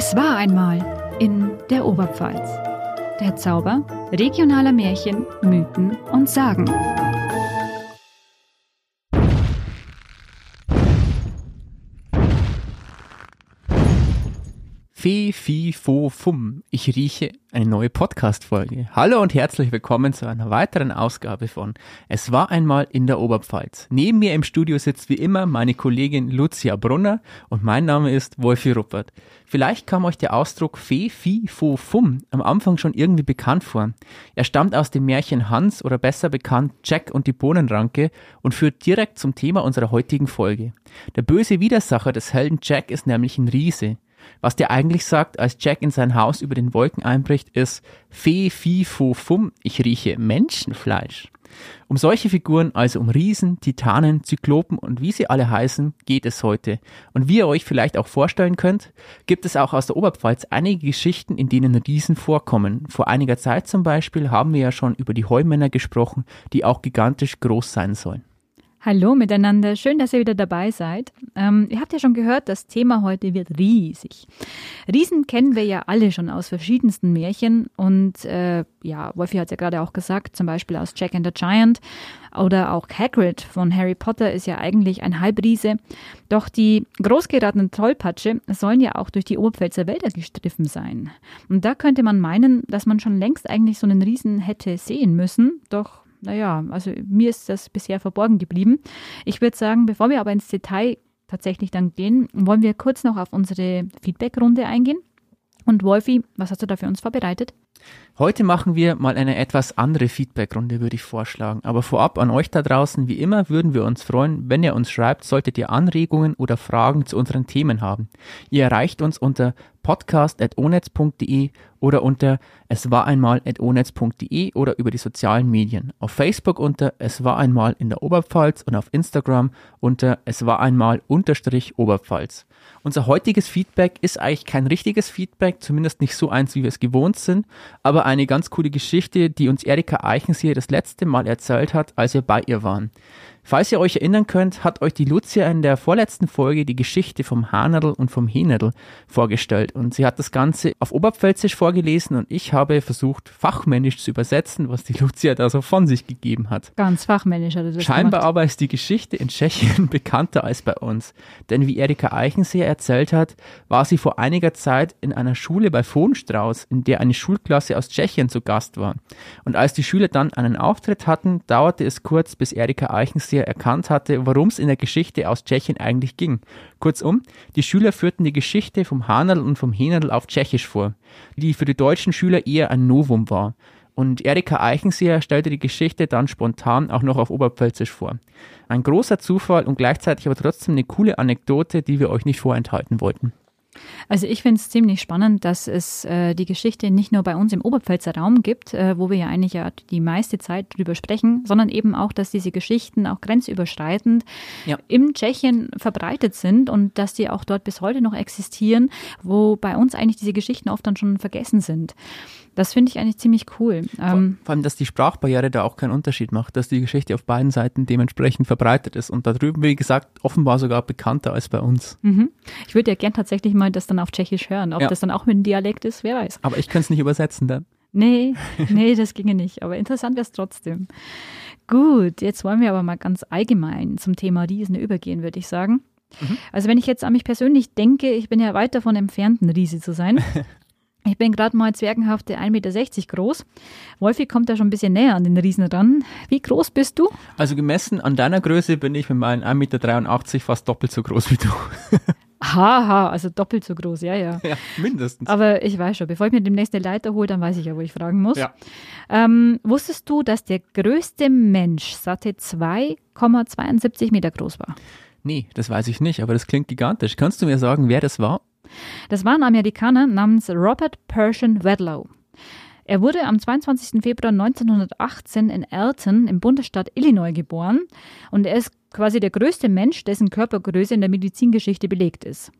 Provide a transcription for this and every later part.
Es war einmal in der Oberpfalz. Der Zauber regionaler Märchen, Mythen und Sagen. Fee, Fi, Fo, Fum. Ich rieche eine neue Podcast-Folge. Hallo und herzlich willkommen zu einer weiteren Ausgabe von Es war einmal in der Oberpfalz. Neben mir im Studio sitzt wie immer meine Kollegin Lucia Brunner und mein Name ist Wolfi Ruppert. Vielleicht kam euch der Ausdruck Fee, Fi, Fo, Fum am Anfang schon irgendwie bekannt vor. Er stammt aus dem Märchen Hans oder besser bekannt Jack und die Bohnenranke und führt direkt zum Thema unserer heutigen Folge. Der böse Widersacher des Helden Jack ist nämlich ein Riese. Was der eigentlich sagt, als Jack in sein Haus über den Wolken einbricht, ist Fee, Fi, Fo, Fum, ich rieche Menschenfleisch. Um solche Figuren, also um Riesen, Titanen, Zyklopen und wie sie alle heißen, geht es heute. Und wie ihr euch vielleicht auch vorstellen könnt, gibt es auch aus der Oberpfalz einige Geschichten, in denen Riesen vorkommen. Vor einiger Zeit zum Beispiel haben wir ja schon über die Heumänner gesprochen, die auch gigantisch groß sein sollen. Hallo miteinander, schön, dass ihr wieder dabei seid. Ähm, ihr habt ja schon gehört, das Thema heute wird riesig. Riesen kennen wir ja alle schon aus verschiedensten Märchen und äh, ja, Wolfi hat ja gerade auch gesagt, zum Beispiel aus Jack and the Giant oder auch Hagrid von Harry Potter ist ja eigentlich ein Halbriese. Doch die großgeratenen Trollpatsche sollen ja auch durch die Oberpfälzer Wälder gestriffen sein. Und da könnte man meinen, dass man schon längst eigentlich so einen Riesen hätte sehen müssen, doch naja, also mir ist das bisher verborgen geblieben. Ich würde sagen, bevor wir aber ins Detail tatsächlich dann gehen, wollen wir kurz noch auf unsere Feedback-Runde eingehen. Und Wolfi, was hast du da für uns vorbereitet? Heute machen wir mal eine etwas andere Feedback-Runde, würde ich vorschlagen. Aber vorab an euch da draußen, wie immer, würden wir uns freuen, wenn ihr uns schreibt, solltet ihr Anregungen oder Fragen zu unseren Themen haben. Ihr erreicht uns unter podcast.onetz.de oder unter es war einmal oder über die sozialen Medien. Auf Facebook unter es war einmal in der Oberpfalz und auf Instagram unter es war einmal unterstrich Oberpfalz. Unser heutiges Feedback ist eigentlich kein richtiges Feedback, zumindest nicht so eins, wie wir es gewohnt sind, aber eine ganz coole Geschichte, die uns Erika Eichenseher das letzte Mal erzählt hat, als wir bei ihr waren. Falls ihr euch erinnern könnt, hat euch die Lucia in der vorletzten Folge die Geschichte vom Hahnadel und vom Hähnadel vorgestellt und sie hat das Ganze auf Oberpfälzisch vorgelesen und ich habe versucht, fachmännisch zu übersetzen, was die Lucia da so von sich gegeben hat. Ganz fachmännisch hat das Scheinbar gemacht. aber ist die Geschichte in Tschechien bekannter als bei uns. Denn wie Erika Eichenseher erzählt hat, war sie vor einiger Zeit in einer Schule bei Fohnstrauß, in der eine Schulklasse aus Tschechien zu Gast war. Und als die Schüler dann einen Auftritt hatten, dauerte es kurz, bis Erika Eichenseher Schulseher erkannt hatte, worum es in der Geschichte aus Tschechien eigentlich ging. Kurzum, die Schüler führten die Geschichte vom Hanadl und vom Henadl auf Tschechisch vor, die für die deutschen Schüler eher ein Novum war. Und Erika Eichenseher stellte die Geschichte dann spontan auch noch auf Oberpfälzisch vor. Ein großer Zufall und gleichzeitig aber trotzdem eine coole Anekdote, die wir euch nicht vorenthalten wollten. Also ich finde es ziemlich spannend, dass es äh, die Geschichte nicht nur bei uns im Oberpfälzer Raum gibt, äh, wo wir ja eigentlich ja die meiste Zeit drüber sprechen, sondern eben auch, dass diese Geschichten auch grenzüberschreitend ja. im Tschechien verbreitet sind und dass die auch dort bis heute noch existieren, wo bei uns eigentlich diese Geschichten oft dann schon vergessen sind. Das finde ich eigentlich ziemlich cool. Vor, ähm, vor, allem, dass die Sprachbarriere da auch keinen Unterschied macht, dass die Geschichte auf beiden Seiten dementsprechend verbreitet ist und da drüben, wie gesagt, offenbar sogar bekannter als bei uns. Mhm. Ich würde ja gern tatsächlich mal das dann auf Tschechisch hören. Ob ja. das dann auch mit dem Dialekt ist, wer weiß. Aber ich könnte es nicht übersetzen dann. Nee, nee, das ginge nicht. Aber interessant wäre es trotzdem. Gut, jetzt wollen wir aber mal ganz allgemein zum Thema Riesen übergehen, würde ich sagen. Mhm. Also wenn ich jetzt an mich persönlich denke, ich bin ja weit davon entfernt, ein Riese zu sein. Ich bin gerade mal zwergenhafte 1,60 Meter groß. Wolfi kommt da schon ein bisschen näher an den Riesen ran. Wie groß bist du? Also gemessen an deiner Größe bin ich mit meinen 1,83 Meter fast doppelt so groß wie du. Haha, also doppelt so groß, ja, ja. Ja, mindestens. Aber ich weiß schon, bevor ich mir demnächst eine Leiter hole, dann weiß ich ja, wo ich fragen muss. Ja. Ähm, wusstest du, dass der größte Mensch satte 2,72 Meter groß war? Nee, das weiß ich nicht, aber das klingt gigantisch. Kannst du mir sagen, wer das war? Das war ein Amerikaner namens Robert Pershing Wedlow. Er wurde am 22. Februar 1918 in Alton im Bundesstaat Illinois geboren und er ist quasi der größte Mensch, dessen Körpergröße in der Medizingeschichte belegt ist.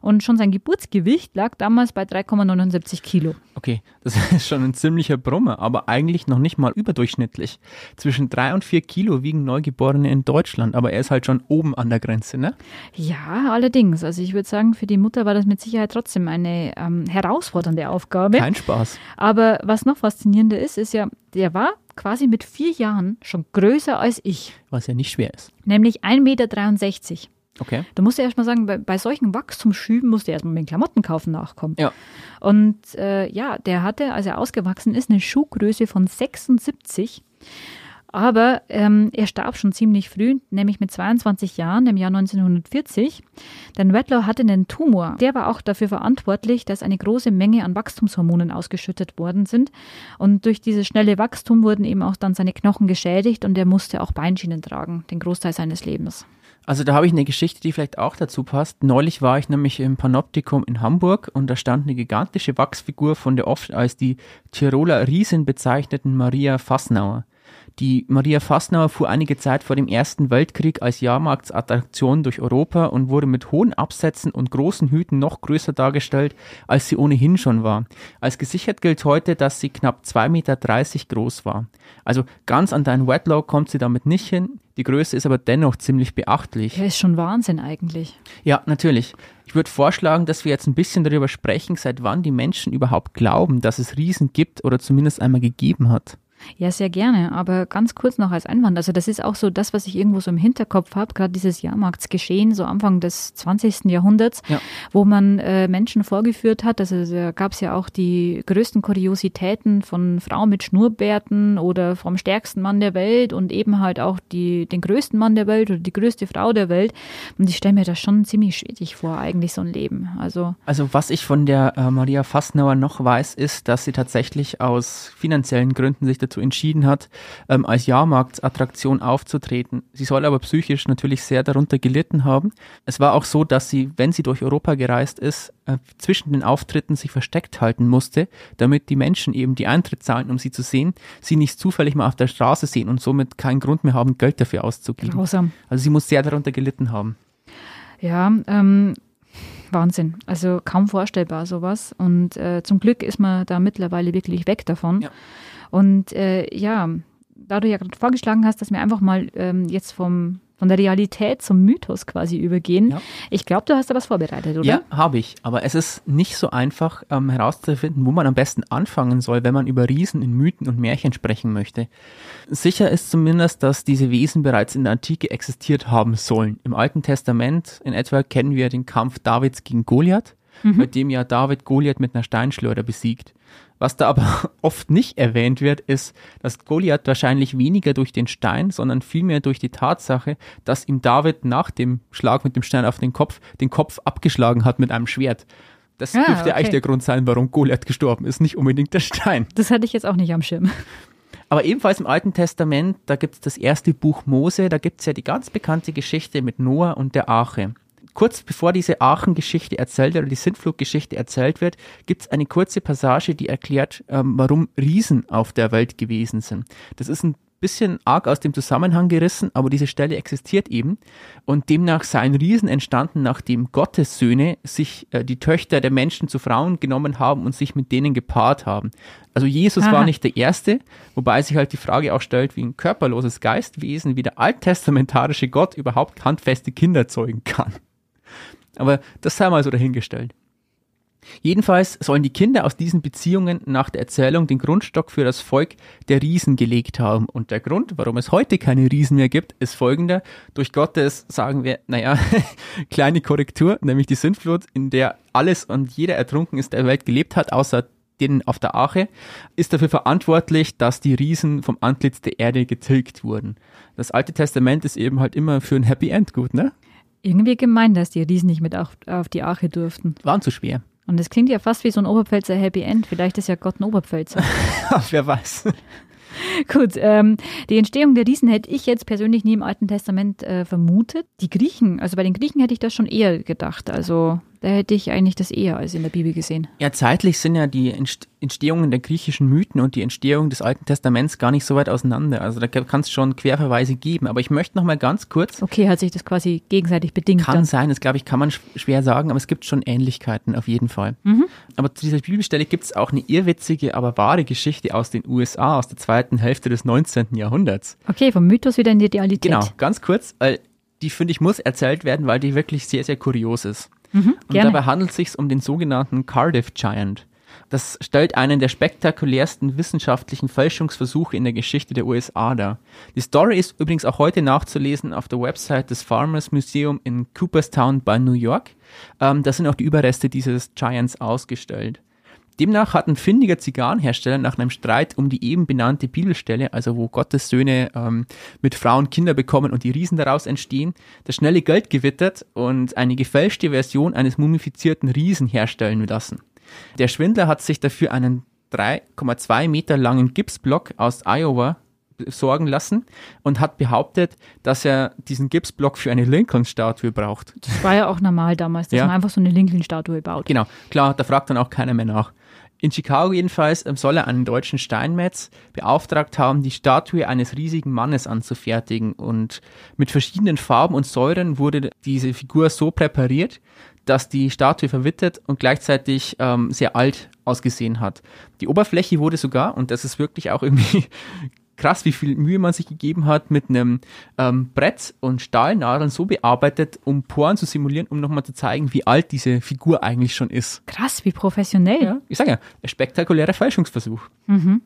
Und schon sein Geburtsgewicht lag damals bei 3,79 Kilo. Okay, das ist schon ein ziemlicher Brummer, aber eigentlich noch nicht mal überdurchschnittlich. Zwischen drei und vier Kilo wiegen Neugeborene in Deutschland, aber er ist halt schon oben an der Grenze, ne? Ja, allerdings. Also ich würde sagen, für die Mutter war das mit Sicherheit trotzdem eine ähm, herausfordernde Aufgabe. Kein Spaß. Aber was noch faszinierender ist, ist ja, der war quasi mit vier Jahren schon größer als ich. Was ja nicht schwer ist. Nämlich 1,63 Meter. Okay. Da musst du erstmal sagen, bei, bei solchen Wachstumsschüben musst du erstmal mit den Klamotten kaufen nachkommen. Ja. Und äh, ja, der hatte, als er ausgewachsen ist, eine Schuhgröße von 76. Aber ähm, er starb schon ziemlich früh, nämlich mit 22 Jahren im Jahr 1940. Denn Redlaw hatte einen Tumor. Der war auch dafür verantwortlich, dass eine große Menge an Wachstumshormonen ausgeschüttet worden sind. Und durch dieses schnelle Wachstum wurden eben auch dann seine Knochen geschädigt und er musste auch Beinschienen tragen, den Großteil seines Lebens. Also da habe ich eine Geschichte, die vielleicht auch dazu passt. Neulich war ich nämlich im Panoptikum in Hamburg und da stand eine gigantische Wachsfigur von der oft als die Tiroler Riesin bezeichneten Maria Fassnauer. Die Maria Fassnauer fuhr einige Zeit vor dem Ersten Weltkrieg als Jahrmarktsattraktion durch Europa und wurde mit hohen Absätzen und großen Hüten noch größer dargestellt, als sie ohnehin schon war. Als gesichert gilt heute, dass sie knapp 2,30 Meter groß war. Also ganz an deinen Wetlaw kommt sie damit nicht hin. Die Größe ist aber dennoch ziemlich beachtlich. Ja, ist schon Wahnsinn eigentlich. Ja, natürlich. Ich würde vorschlagen, dass wir jetzt ein bisschen darüber sprechen, seit wann die Menschen überhaupt glauben, dass es Riesen gibt oder zumindest einmal gegeben hat. Ja, sehr gerne. Aber ganz kurz noch als Einwand. Also das ist auch so das, was ich irgendwo so im Hinterkopf habe, gerade dieses Jahrmarktsgeschehen, so Anfang des 20. Jahrhunderts, Ja. wo man äh, Menschen vorgeführt hat. Also da gab es ja auch die größten Kuriositäten von Frauen mit Schnurrbärten oder vom stärksten Mann der Welt und eben halt auch die, den größten Mann der Welt oder die größte Frau der Welt. Und ich stelle mir das schon ziemlich schwierig vor, eigentlich so ein Leben. Also Also was ich von der äh, Maria Fassnauer noch weiß, ist, dass sie tatsächlich aus finanziellen Gründen sich dazu entschieden hat, ähm, als Jahrmarktsattraktion aufzutreten. Sie soll aber psychisch natürlich sehr darunter gelitten haben. Es war auch so, dass sie, wenn sie durch Europa gereist ist, äh, zwischen den Auftritten sich versteckt halten musste, damit die Menschen eben die Eintritt zahlen, um sie zu sehen, sie nicht zufällig mal auf der Straße sehen und somit keinen Grund mehr haben, Geld dafür auszugeben. grausam. Also sie muss sehr darunter gelitten haben. Ja, ähm, Wahnsinn. Also kaum vorstellbar sowas. Und äh, zum Glück ist man da mittlerweile wirklich weg davon. Ja. Und äh, ja, da du ja gerade vorgeschlagen hast, dass wir einfach mal ähm, jetzt vom, von der Realität zum Mythos quasi übergehen. Ja. Ich glaube, du hast da was vorbereitet, oder? Ja, habe ich. Aber es ist nicht so einfach ähm, herauszufinden, wo man am besten anfangen soll, wenn man über Riesen in Mythen und Märchen sprechen möchte. Sicher ist zumindest, dass diese Wesen bereits in der Antike existiert haben sollen. Im Alten Testament in etwa kennen wir den Kampf Davids gegen Goliath, bei dem ja David Goliath mit einer Steinschleuder besiegt. Was da aber oft nicht erwähnt wird, ist, dass Goliath wahrscheinlich weniger durch den Stein, sondern vielmehr durch die Tatsache, dass ihm David nach dem Schlag mit dem Stein auf den Kopf den Kopf abgeschlagen hat mit einem Schwert. Das Ah, dürfte eigentlich okay. der Grund sein, warum Goliath gestorben ist, nicht unbedingt der Stein. Das hatte ich jetzt auch nicht am Schirm. Aber ebenfalls im Alten Testament, da gibt es das erste Buch Mose, da gibt es ja die ganz bekannte Geschichte mit Noah und der Arche. Kurz bevor diese Archengeschichte erzählt wird oder die Sintflutgeschichte erzählt wird, gibt es eine kurze Passage, die erklärt, ähm, warum Riesen auf der Welt gewesen sind. Das ist ein bisschen arg aus dem Zusammenhang gerissen, aber diese Stelle existiert eben. Und demnach seien Riesen entstanden, nachdem Gottes Söhne sich äh, die Töchter der Menschen zu Frauen genommen haben und sich mit denen gepaart haben. Also Jesus Aha. war nicht der Erste, wobei sich halt die Frage auch stellt, wie ein körperloses Geistwesen wie der alttestamentarische Gott überhaupt handfeste Kinder zeugen kann. Aber das sei mal so dahingestellt. Jedenfalls sollen die Kinder aus diesen Beziehungen nach der Erzählung den Grundstock für das Volk der Riesen gelegt haben. Und der Grund, warum es heute keine Riesen mehr gibt, ist folgender. Durch Gottes, sagen wir, naja, kleine Korrektur, nämlich die Sintflut, in der alles und jeder ertrunken ist, der Welt gelebt hat, außer denen auf der Arche, ist dafür verantwortlich, dass die Riesen vom Antlitz der Erde getilgt wurden. Das Alte Testament ist eben halt immer für ein Happy End gut, ne? Irgendwie gemein, dass die Riesen nicht mit auf, auf die Arche durften. Waren zu schwer. Und das klingt ja fast wie so ein Oberpfälzer Happy End. Vielleicht ist ja Gott ein Oberpfälzer. Wer weiß. Gut, ähm, die Entstehung der Riesen hätte ich jetzt persönlich nie im Alten Testament äh, vermutet. Die Griechen, also bei den Griechen hätte ich das schon eher gedacht. Also Da hätte ich eigentlich das eher als in der Bibel gesehen. Ja, zeitlich sind ja die Entstehungen der griechischen Mythen und die Entstehung des Alten Testaments gar nicht so weit auseinander. Also da kann es schon Querverweise geben. Aber ich möchte noch mal ganz kurz. Okay, hat sich das quasi gegenseitig bedingt? Kann dann? sein, das glaube ich, kann man schwer sagen, aber es gibt schon Ähnlichkeiten auf jeden Fall. Mhm. Aber zu dieser Bibelstelle gibt es auch eine irrwitzige, aber wahre Geschichte aus den USA aus der zweiten Hälfte des 19. Jahrhunderts. Okay, vom Mythos wieder in die Realität. Genau, ganz kurz, weil die finde ich muss erzählt werden, weil die wirklich sehr, sehr kurios ist. Mhm, und dabei handelt es sich um den sogenannten Cardiff Giant. Das stellt einen der spektakulärsten wissenschaftlichen Fälschungsversuche in der Geschichte der USA dar. Die Story ist übrigens auch heute nachzulesen auf der Website des Farmers Museum in Cooperstown bei New York. Ähm, da sind auch die Überreste dieses Giants ausgestellt. Demnach hat ein findiger Zigarrenhersteller nach einem Streit um die eben benannte Bibelstelle, also wo Gottes Söhne ähm, mit Frauen Kinder bekommen und die Riesen daraus entstehen, das schnelle Geld gewittert und eine gefälschte Version eines mumifizierten Riesen herstellen lassen. Der Schwindler hat sich dafür einen 3,2 Meter langen Gipsblock aus Iowa sorgen lassen und hat behauptet, dass er diesen Gipsblock für eine Lincoln-Statue braucht. Das war ja auch normal damals, dass ja. man einfach so eine Lincoln-Statue baut. Genau, klar, da fragt dann auch keiner mehr nach. In Chicago jedenfalls ähm, soll er einen deutschen Steinmetz beauftragt haben, die Statue eines riesigen Mannes anzufertigen. Und mit verschiedenen Farben und Säuren wurde diese Figur so präpariert, dass die Statue verwittert und gleichzeitig ähm, sehr alt ausgesehen hat. Die Oberfläche wurde sogar, und das ist wirklich auch irgendwie krass, wie viel Mühe man sich gegeben hat, mit einem ähm, Brett und Stahlnadeln so bearbeitet, um Poren zu simulieren, um nochmal zu zeigen, wie alt diese Figur eigentlich schon ist. Krass, wie professionell. Ja, ich sage ja, ein spektakulärer Fälschungsversuch. Mhm.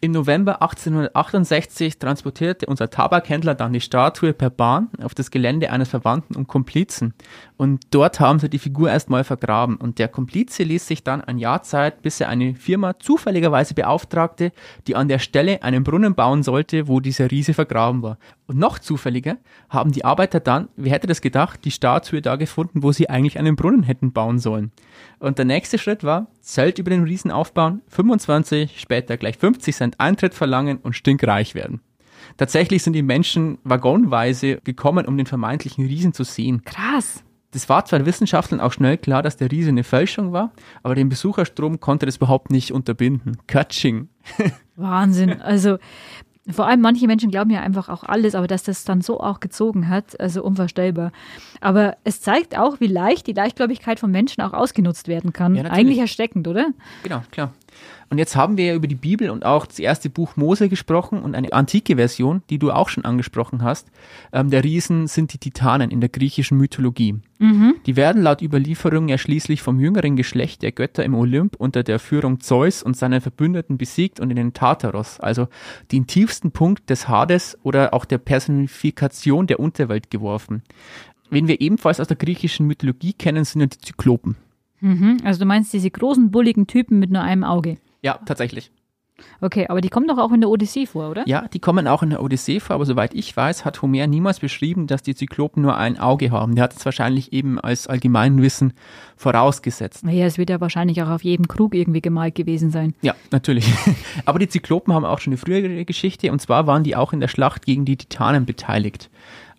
Im November 1868 transportierte unser Tabakhändler dann die Statue per Bahn auf das Gelände eines Verwandten und Komplizen. Und dort haben sie die Figur erstmal vergraben. Und der Komplize ließ sich dann ein Jahr Zeit, bis er eine Firma zufälligerweise beauftragte, die an der Stelle einen Brunnen bauen sollte, wo dieser Riese vergraben war. Und noch zufälliger haben die Arbeiter dann, wer hätte das gedacht, die Statue da gefunden, wo sie eigentlich einen Brunnen hätten bauen sollen. Und der nächste Schritt war, Zelt über den Riesen aufbauen, 25, später gleich 50 Cent Eintritt verlangen und stinkreich werden. Tatsächlich sind die Menschen waggonweise gekommen, um den vermeintlichen Riesen zu sehen. Krass. Das war zwar Wissenschaftlern auch schnell klar, dass der Riese eine Fälschung war, aber den Besucherstrom konnte das überhaupt nicht unterbinden. Katsching. Wahnsinn. Also vor allem manche Menschen glauben ja einfach auch alles, aber dass das dann so auch gezogen hat, also unvorstellbar. Aber es zeigt auch, wie leicht die Leichtgläubigkeit von Menschen auch ausgenutzt werden kann. Ja, Eigentlich ersteckend, oder? Genau, klar. Und jetzt haben wir ja über die Bibel und auch das erste Buch Mose gesprochen und eine antike Version, die du auch schon angesprochen hast. Ähm, der Riesen sind die Titanen in der griechischen Mythologie. Mhm. Die werden laut Überlieferung ja schließlich vom jüngeren Geschlecht der Götter im Olymp unter der Führung Zeus und seinen Verbündeten besiegt und in den Tartaros, also den tiefsten Punkt des Hades oder auch der Personifikation der Unterwelt geworfen. Wen wir ebenfalls aus der griechischen Mythologie kennen, sind ja die Zyklopen. Mhm, also du meinst diese großen, bulligen Typen mit nur einem Auge? Ja, tatsächlich. Okay, aber die kommen doch auch in der Odyssee vor, oder? Ja, die kommen auch in der Odyssee vor, aber soweit ich weiß, hat Homer niemals beschrieben, dass die Zyklopen nur ein Auge haben. Der hat es wahrscheinlich eben als Allgemeinwissen vorausgesetzt. Naja, es wird ja wahrscheinlich auch auf jedem Krug irgendwie gemalt gewesen sein. Ja, natürlich. aber die Zyklopen haben auch schon eine frühere Geschichte und zwar waren die auch in der Schlacht gegen die Titanen beteiligt.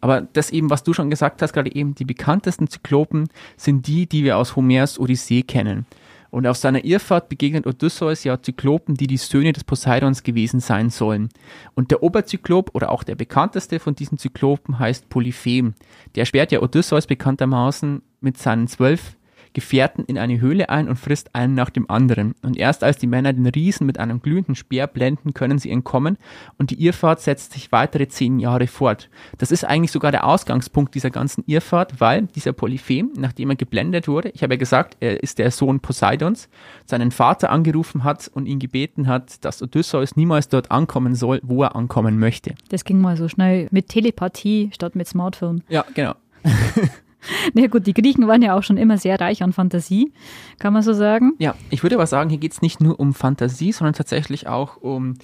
Aber das eben, was du schon gesagt hast, gerade eben die bekanntesten Zyklopen sind die, die wir aus Homers Odyssee kennen. Und auf seiner Irrfahrt begegnet Odysseus ja Zyklopen, die die Söhne des Poseidons gewesen sein sollen. Und der Oberzyklop oder auch der bekannteste von diesen Zyklopen heißt Polyphem. Der sperrt ja Odysseus bekanntermaßen mit seinen zwölf Gefährten in eine Höhle ein und frisst einen nach dem anderen. Und erst als die Männer den Riesen mit einem glühenden Speer blenden, können sie entkommen und die Irrfahrt setzt sich weitere zehn Jahre fort. Das ist eigentlich sogar der Ausgangspunkt dieser ganzen Irrfahrt, weil dieser Polyphem, nachdem er geblendet wurde, ich habe ja gesagt, er ist der Sohn Poseidons, seinen Vater angerufen hat und ihn gebeten hat, dass Odysseus niemals dort ankommen soll, wo er ankommen möchte. Das ging mal so schnell mit Telepathie statt mit Smartphone. Ja, genau. Na ja, gut, die Griechen waren ja auch schon immer sehr reich an Fantasie, kann man so sagen. Ja, ich würde aber sagen, hier geht es nicht nur um Fantasie, sondern tatsächlich auch um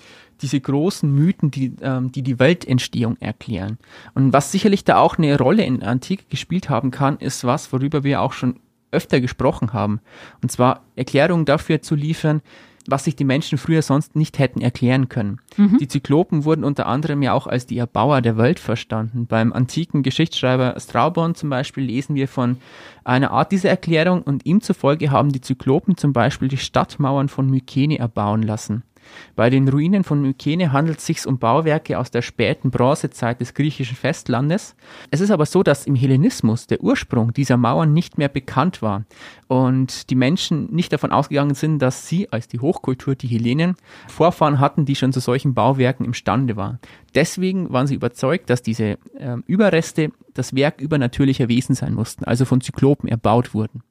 diese großen Mythen, die, ähm, die die Weltentstehung erklären. Und was sicherlich da auch eine Rolle in der Antike gespielt haben kann, ist was, worüber wir auch schon öfter gesprochen haben. Und zwar Erklärungen dafür zu liefern, was sich die Menschen früher sonst nicht hätten erklären können. Mhm. Die Zyklopen wurden unter anderem ja auch als die Erbauer der Welt verstanden. Beim antiken Geschichtsschreiber Strabon zum Beispiel lesen wir von einer Art dieser Erklärung und ihm zufolge haben die Zyklopen zum Beispiel die Stadtmauern von Mykene erbauen lassen. Bei den Ruinen von Mykene handelt es sich um Bauwerke aus der späten Bronzezeit des griechischen Festlandes. Es ist aber so, dass im Hellenismus der Ursprung dieser Mauern nicht mehr bekannt war und die Menschen nicht davon ausgegangen sind, dass sie als die Hochkultur, die Hellenen, Vorfahren hatten, die schon zu solchen Bauwerken imstande waren. Deswegen waren sie überzeugt, dass diese äh, Überreste das Werk übernatürlicher Wesen sein mussten, also von Zyklopen erbaut wurden.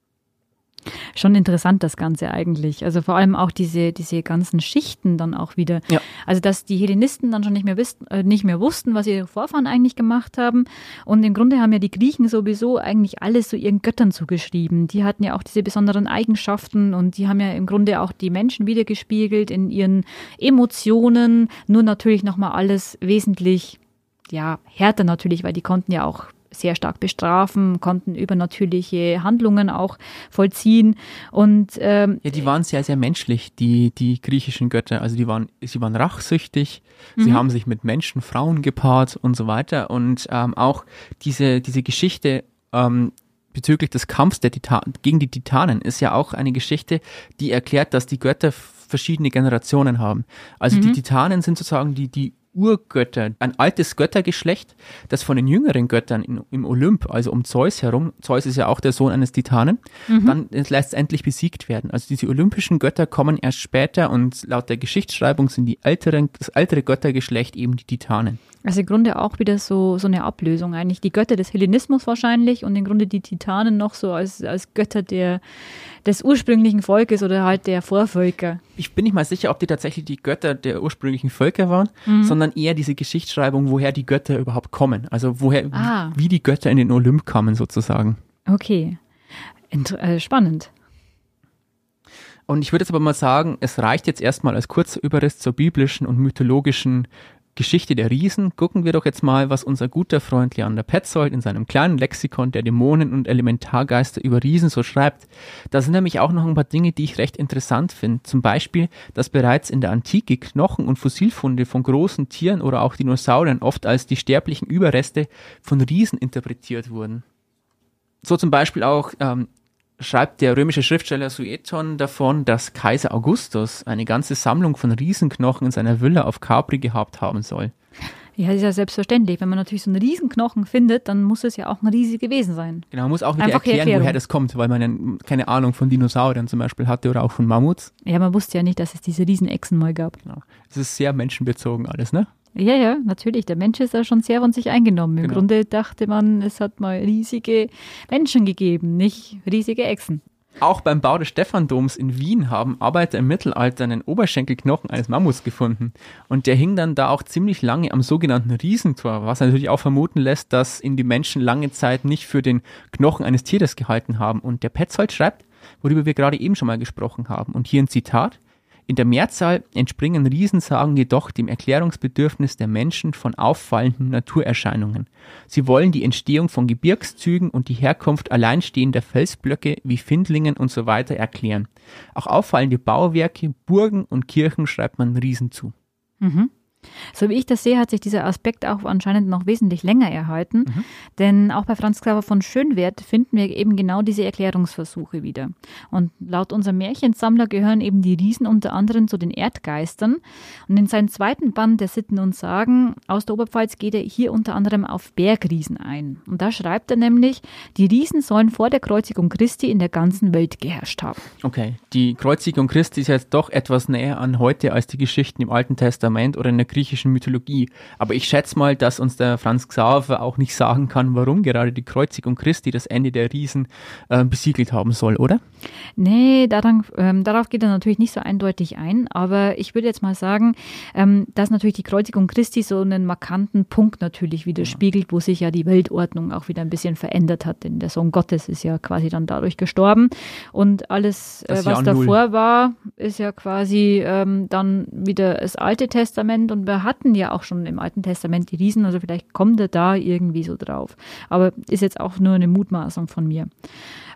Schon interessant, das Ganze eigentlich. Also vor allem auch diese, diese ganzen Schichten dann auch wieder. Ja. Also, dass die Hellenisten dann schon nicht mehr, wissen, äh, nicht mehr wussten, was ihre Vorfahren eigentlich gemacht haben. Und im Grunde haben ja die Griechen sowieso eigentlich alles so ihren Göttern zugeschrieben. Die hatten ja auch diese besonderen Eigenschaften und die haben ja im Grunde auch die Menschen wiedergespiegelt in ihren Emotionen. Nur natürlich nochmal alles wesentlich, ja, härter natürlich, weil die konnten ja auch sehr stark bestrafen, konnten übernatürliche Handlungen auch vollziehen. Und ähm, ja, die waren sehr, sehr menschlich, die, die griechischen Götter. Also die waren, sie waren rachsüchtig, mhm. sie haben sich mit Menschen, Frauen gepaart und so weiter. Und ähm, auch diese, diese Geschichte ähm, bezüglich des Kampfs der Titan gegen die Titanen ist ja auch eine Geschichte, die erklärt, dass die Götter verschiedene Generationen haben. Also mhm. die Titanen sind sozusagen die, die Urgötter, ein altes Göttergeschlecht, das von den jüngeren Göttern in, im Olymp, also um Zeus herum, Zeus ist ja auch der Sohn eines Titanen, mhm. dann letztendlich besiegt werden. Also diese olympischen Götter kommen erst später und laut der Geschichtsschreibung sind die älteren, das ältere Göttergeschlecht eben die Titanen. Also im Grunde auch wieder so, so eine Ablösung eigentlich. Die Götter des Hellenismus wahrscheinlich und im Grunde die Titanen noch so als, als Götter der, des ursprünglichen Volkes oder halt der Vorvölker. Ich bin nicht mal sicher, ob die tatsächlich die Götter der ursprünglichen Völker waren, mhm. sondern eher diese Geschichtsschreibung, woher die Götter überhaupt kommen. Also woher, ah. wie die Götter in den Olymp kamen sozusagen. Okay. Int äh, spannend. Und ich würde jetzt aber mal sagen, es reicht jetzt erstmal als kurzer Überriss zur biblischen und mythologischen Geschichte der Riesen gucken wir doch jetzt mal, was unser guter Freund Leander Petzold in seinem kleinen Lexikon der Dämonen und Elementargeister über Riesen so schreibt. Da sind nämlich auch noch ein paar Dinge, die ich recht interessant finde. Zum Beispiel, dass bereits in der Antike Knochen und Fossilfunde von großen Tieren oder auch Dinosauriern oft als die sterblichen Überreste von Riesen interpretiert wurden. So zum Beispiel auch ähm, schreibt der römische Schriftsteller Sueton davon, dass Kaiser Augustus eine ganze Sammlung von Riesenknochen in seiner Villa auf Capri gehabt haben soll. Ja, das ist ja selbstverständlich. Wenn man natürlich so einen Riesenknochen findet, dann muss es ja auch ein riesig gewesen sein. Genau, man muss auch wieder Einfach erklären, woher das kommt, weil man ja keine Ahnung von Dinosauriern zum Beispiel hatte oder auch von Mammuts. Ja, man wusste ja nicht, dass es diese Riesenechsen mal gab. Genau. Es ist sehr menschenbezogen alles, ne? Ja, ja, natürlich. Der Mensch ist ja schon sehr von sich eingenommen. Im genau. Grunde dachte man, es hat mal riesige Menschen gegeben, nicht riesige Echsen. Auch beim Bau des Stephandoms in Wien haben Arbeiter im Mittelalter einen Oberschenkelknochen eines Mammuts gefunden. Und der hing dann da auch ziemlich lange am sogenannten Riesentor, was natürlich auch vermuten lässt, dass ihn die Menschen lange Zeit nicht für den Knochen eines Tieres gehalten haben. Und der Petzold schreibt, worüber wir gerade eben schon mal gesprochen haben. Und hier ein Zitat. In der Mehrzahl entspringen Riesensagen jedoch dem Erklärungsbedürfnis der Menschen von auffallenden Naturerscheinungen. Sie wollen die Entstehung von Gebirgszügen und die Herkunft alleinstehender Felsblöcke wie Findlingen usw. So erklären. Auch auffallende Bauwerke, Burgen und Kirchen schreibt man Riesen zu. Mhm. So wie ich das sehe, hat sich dieser Aspekt auch anscheinend noch wesentlich länger erhalten. Mhm. Denn auch bei Franz Xaver von Schönwert finden wir eben genau diese Erklärungsversuche wieder. Und laut unserem Märchensammler gehören eben die Riesen unter anderem zu den Erdgeistern. Und in seinem zweiten Band der Sitten und Sagen aus der Oberpfalz geht er hier unter anderem auf Bergriesen ein. Und da schreibt er nämlich, die Riesen sollen vor der Kreuzigung Christi in der ganzen Welt geherrscht haben. Okay, die Kreuzigung Christi ist jetzt doch etwas näher an heute als die Geschichten im Alten Testament oder in der griechischen Mythologie. Aber ich schätze mal, dass uns der Franz Xaver auch nicht sagen kann, warum gerade die Kreuzigung Christi das Ende der Riesen äh, besiegelt haben soll, oder? Nee, daran, ähm, darauf geht er natürlich nicht so eindeutig ein. Aber ich würde jetzt mal sagen, ähm, dass natürlich die Kreuzigung Christi so einen markanten Punkt natürlich widerspiegelt, ja. wo sich ja die Weltordnung auch wieder ein bisschen verändert hat. Denn der Sohn Gottes ist ja quasi dann dadurch gestorben. Und alles, äh, was davor Null. war, ist ja quasi ähm, dann wieder das Alte Testament und wir hatten ja auch schon im Alten Testament die Riesen, also vielleicht kommt er da irgendwie so drauf. Aber ist jetzt auch nur eine Mutmaßung von mir.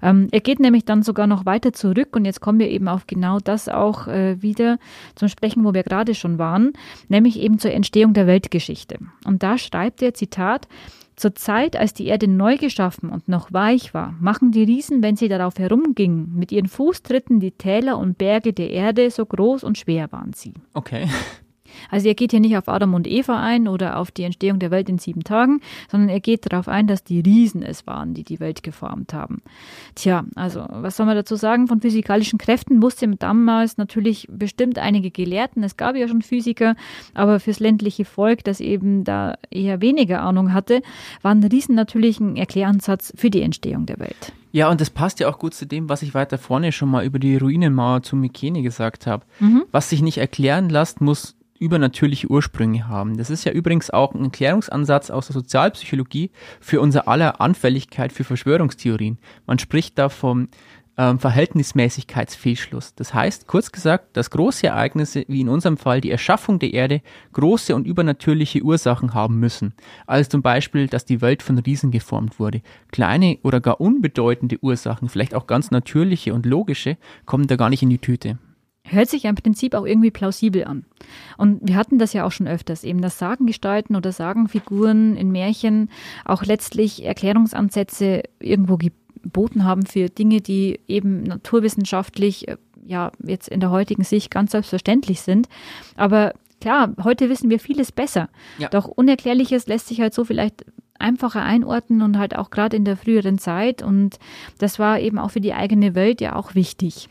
Ähm, er geht nämlich dann sogar noch weiter zurück und jetzt kommen wir eben auf genau das auch äh, wieder zum Sprechen, wo wir gerade schon waren, nämlich eben zur Entstehung der Weltgeschichte. Und da schreibt er, Zitat, zur Zeit, als die Erde neu geschaffen und noch weich war, machen die Riesen, wenn sie darauf herumgingen, mit ihren Fußtritten die Täler und Berge der Erde, so groß und schwer waren sie. Okay. Also er geht hier nicht auf Adam und Eva ein oder auf die Entstehung der Welt in sieben Tagen, sondern er geht darauf ein, dass die Riesen es waren, die die Welt geformt haben. Tja, also was soll man dazu sagen? Von physikalischen Kräften wusste damals natürlich bestimmt einige Gelehrten. Es gab ja schon Physiker, aber fürs ländliche Volk, das eben da eher weniger Ahnung hatte, waren Riesen natürlich ein Erkläransatz für die Entstehung der Welt. Ja, und das passt ja auch gut zu dem, was ich weiter vorne schon mal über die Ruinenmauer zu Mykene gesagt habe. Mhm. Was sich nicht erklären lässt, muss übernatürliche Ursprünge haben. Das ist ja übrigens auch ein Erklärungsansatz aus der Sozialpsychologie für unser aller Anfälligkeit für Verschwörungstheorien. Man spricht da vom ähm, Verhältnismäßigkeitsfehlschluss. Das heißt, kurz gesagt, dass große Ereignisse, wie in unserem Fall die Erschaffung der Erde, große und übernatürliche Ursachen haben müssen. Also zum Beispiel, dass die Welt von Riesen geformt wurde. Kleine oder gar unbedeutende Ursachen, vielleicht auch ganz natürliche und logische, kommen da gar nicht in die Tüte. Hört sich im Prinzip auch irgendwie plausibel an. Und wir hatten das ja auch schon öfters, eben dass Sagengestalten oder Sagenfiguren in Märchen auch letztlich Erklärungsansätze irgendwo geboten haben für Dinge, die eben naturwissenschaftlich äh, ja jetzt in der heutigen Sicht ganz selbstverständlich sind. Aber klar, heute wissen wir vieles besser. Ja. Doch Unerklärliches lässt sich halt so vielleicht einfacher einordnen und halt auch gerade in der früheren Zeit. Und das war eben auch für die eigene Welt ja auch wichtig.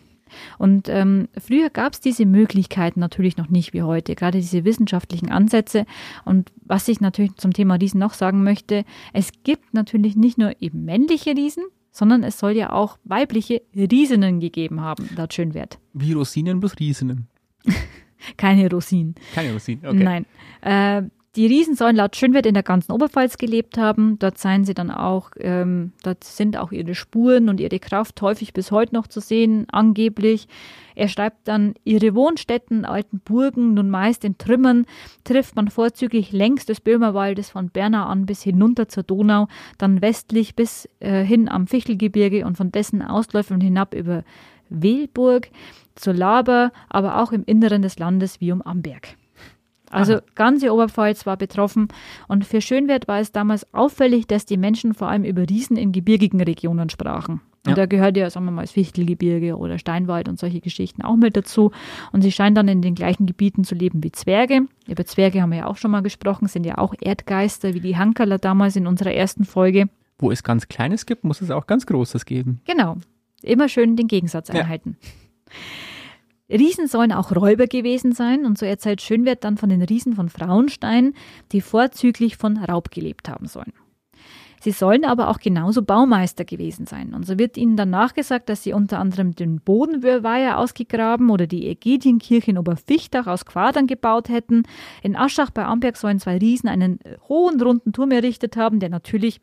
Und ähm, früher gab es diese Möglichkeiten natürlich noch nicht wie heute, gerade diese wissenschaftlichen Ansätze. Und was ich natürlich zum Thema Riesen noch sagen möchte, es gibt natürlich nicht nur eben männliche Riesen, sondern es soll ja auch weibliche Riesinnen gegeben haben, laut Schönwert. Wie Rosinen plus Riesinnen. Keine Rosinen. Keine Rosinen, okay. Nein. Äh, die Riesen sollen laut Schönwert in der ganzen Oberpfalz gelebt haben. Dort seien sie dann auch, ähm, dort sind auch ihre Spuren und ihre Kraft häufig bis heute noch zu sehen, angeblich. Er schreibt dann, ihre Wohnstätten, alten Burgen, nun meist in Trümmern, trifft man vorzüglich längs des Böhmerwaldes von Bernau an bis hinunter zur Donau, dann westlich bis äh, hin am Fichelgebirge und von dessen Ausläufern hinab über Wehlburg zur Laber, aber auch im Inneren des Landes wie um Amberg. Also Aha. ganze Oberpfalz war betroffen und für Schönwert war es damals auffällig, dass die Menschen vor allem über Riesen in gebirgigen Regionen sprachen. Und ja. da gehört ja, sagen wir mal, das Fichtelgebirge oder Steinwald und solche Geschichten auch mit dazu. Und sie scheinen dann in den gleichen Gebieten zu leben wie Zwerge. Über Zwerge haben wir ja auch schon mal gesprochen, sind ja auch Erdgeister wie die Hankerler damals in unserer ersten Folge. Wo es ganz Kleines gibt, muss es auch ganz Großes geben. Genau. Immer schön den Gegensatz einhalten. Ja. Riesen sollen auch Räuber gewesen sein und so erzählt Schönwert dann von den Riesen von Frauenstein, die vorzüglich von Raub gelebt haben sollen. Sie sollen aber auch genauso Baumeister gewesen sein. Und so wird ihnen dann nachgesagt, dass sie unter anderem den Bodenweiher ausgegraben oder die Ägidienkirche in Oberfichtach aus Quadern gebaut hätten. In Aschach bei Amberg sollen zwei Riesen einen hohen runden Turm errichtet haben, der natürlich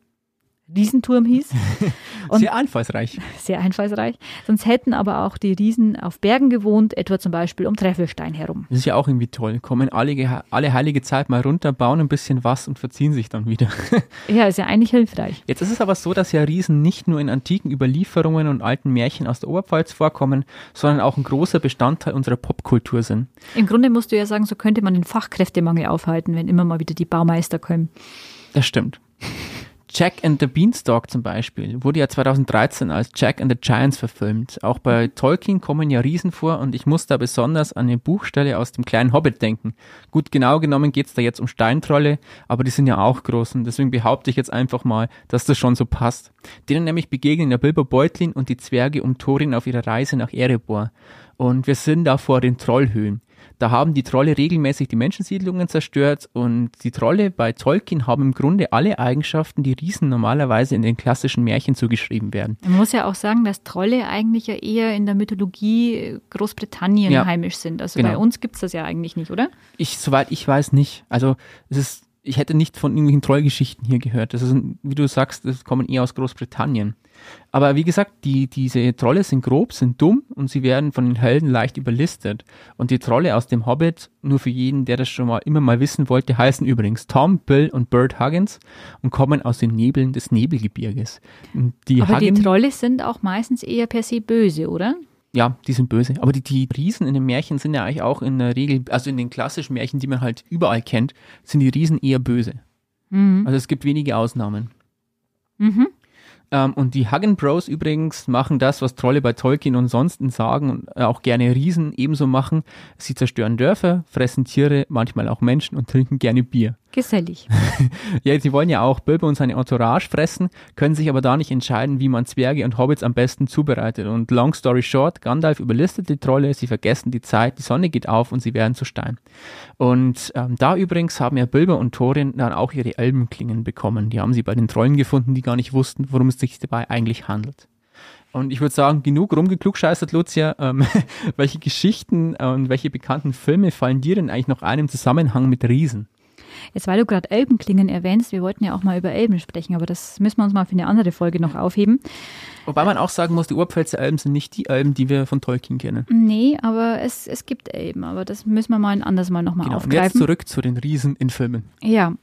Riesenturm hieß. Und sehr einfallsreich. Sehr einfallsreich. Sonst hätten aber auch die Riesen auf Bergen gewohnt, etwa zum Beispiel um Treffelstein herum. Das ist ja auch irgendwie toll. Kommen alle, alle heilige Zeit mal runter, bauen ein bisschen was und verziehen sich dann wieder. ja, ist ja eigentlich hilfreich. Jetzt ist es aber so, dass ja Riesen nicht nur in antiken Überlieferungen und alten Märchen aus der Oberpfalz vorkommen, sondern auch ein großer Bestandteil unserer Popkultur sind. Im Grunde musst du ja sagen, so könnte man den Fachkräftemangel aufhalten, wenn immer mal wieder die Baumeister kommen. Das stimmt. Jack and the Beanstalk zum Beispiel wurde ja 2013 als Jack and the Giants verfilmt. Auch bei Tolkien kommen ja Riesen vor und ich muss da besonders an eine Buchstelle aus dem kleinen Hobbit denken. Gut, genau genommen geht's da jetzt um Steintrolle, aber die sind ja auch groß und deswegen behaupte ich jetzt einfach mal, dass das schon so passt. Denen nämlich begegnen ja Bilbo Beutlin und die Zwerge um Thorin auf ihrer Reise nach Erebor. Und wir sind da vor den Trollhöhen. Da haben die Trolle regelmäßig die Menschensiedlungen zerstört und die Trolle bei Tolkien haben im Grunde alle Eigenschaften, die Riesen normalerweise in den klassischen Märchen zugeschrieben werden. Man muss ja auch sagen, dass Trolle eigentlich ja eher in der Mythologie Großbritannien ja, heimisch sind. Also genau. bei uns gibt es das ja eigentlich nicht, oder? Ich, soweit ich weiß, nicht. Also es ist ich hätte nicht von irgendwelchen Trollgeschichten hier gehört. Das ist, wie du sagst, das kommen eher aus Großbritannien. Aber wie gesagt, die, diese Trolle sind grob, sind dumm und sie werden von den Helden leicht überlistet. Und die Trolle aus dem Hobbit, nur für jeden, der das schon mal immer mal wissen wollte, heißen übrigens Tom, Bill und Bert Huggins und kommen aus den Nebeln des Nebelgebirges. Die Aber Huggin die Trolle sind auch meistens eher per se böse, oder? Ja, die sind böse. Aber die, die Riesen in den Märchen sind ja eigentlich auch in der Regel, also in den klassischen Märchen, die man halt überall kennt, sind die Riesen eher böse. Mhm. Also es gibt wenige Ausnahmen. Mhm. Ähm, und die Hagen Bros übrigens machen das, was Trolle bei Tolkien und sonst sagen und äh, auch gerne Riesen ebenso machen. Sie zerstören Dörfer, fressen Tiere, manchmal auch Menschen und trinken gerne Bier. Gesellig. ja, sie wollen ja auch Bilbo und seine Entourage fressen, können sich aber da nicht entscheiden, wie man Zwerge und Hobbits am besten zubereitet. Und long story short, Gandalf überlistet die Trolle, sie vergessen die Zeit, die Sonne geht auf und sie werden zu Stein. Und ähm, da übrigens haben ja Bilbo und Thorin dann auch ihre Elbenklingen bekommen. Die haben sie bei den Trollen gefunden, die gar nicht wussten, worum es sich dabei eigentlich handelt. Und ich würde sagen, genug rumgeklugscheißert, Lucia. Ähm, welche Geschichten und welche bekannten Filme fallen dir denn eigentlich noch ein im Zusammenhang mit Riesen? Jetzt, weil du gerade Elbenklingen erwähnst, wir wollten ja auch mal über Elben sprechen, aber das müssen wir uns mal für eine andere Folge noch aufheben. Wobei man auch sagen muss, die Oberpfälzer Elben sind nicht die Elben, die wir von Tolkien kennen. Nee, aber es, es gibt Elben, aber das müssen wir mal ein anderes Mal nochmal genau, aufgreifen. Und jetzt zurück zu den Riesen in Filmen. Ja,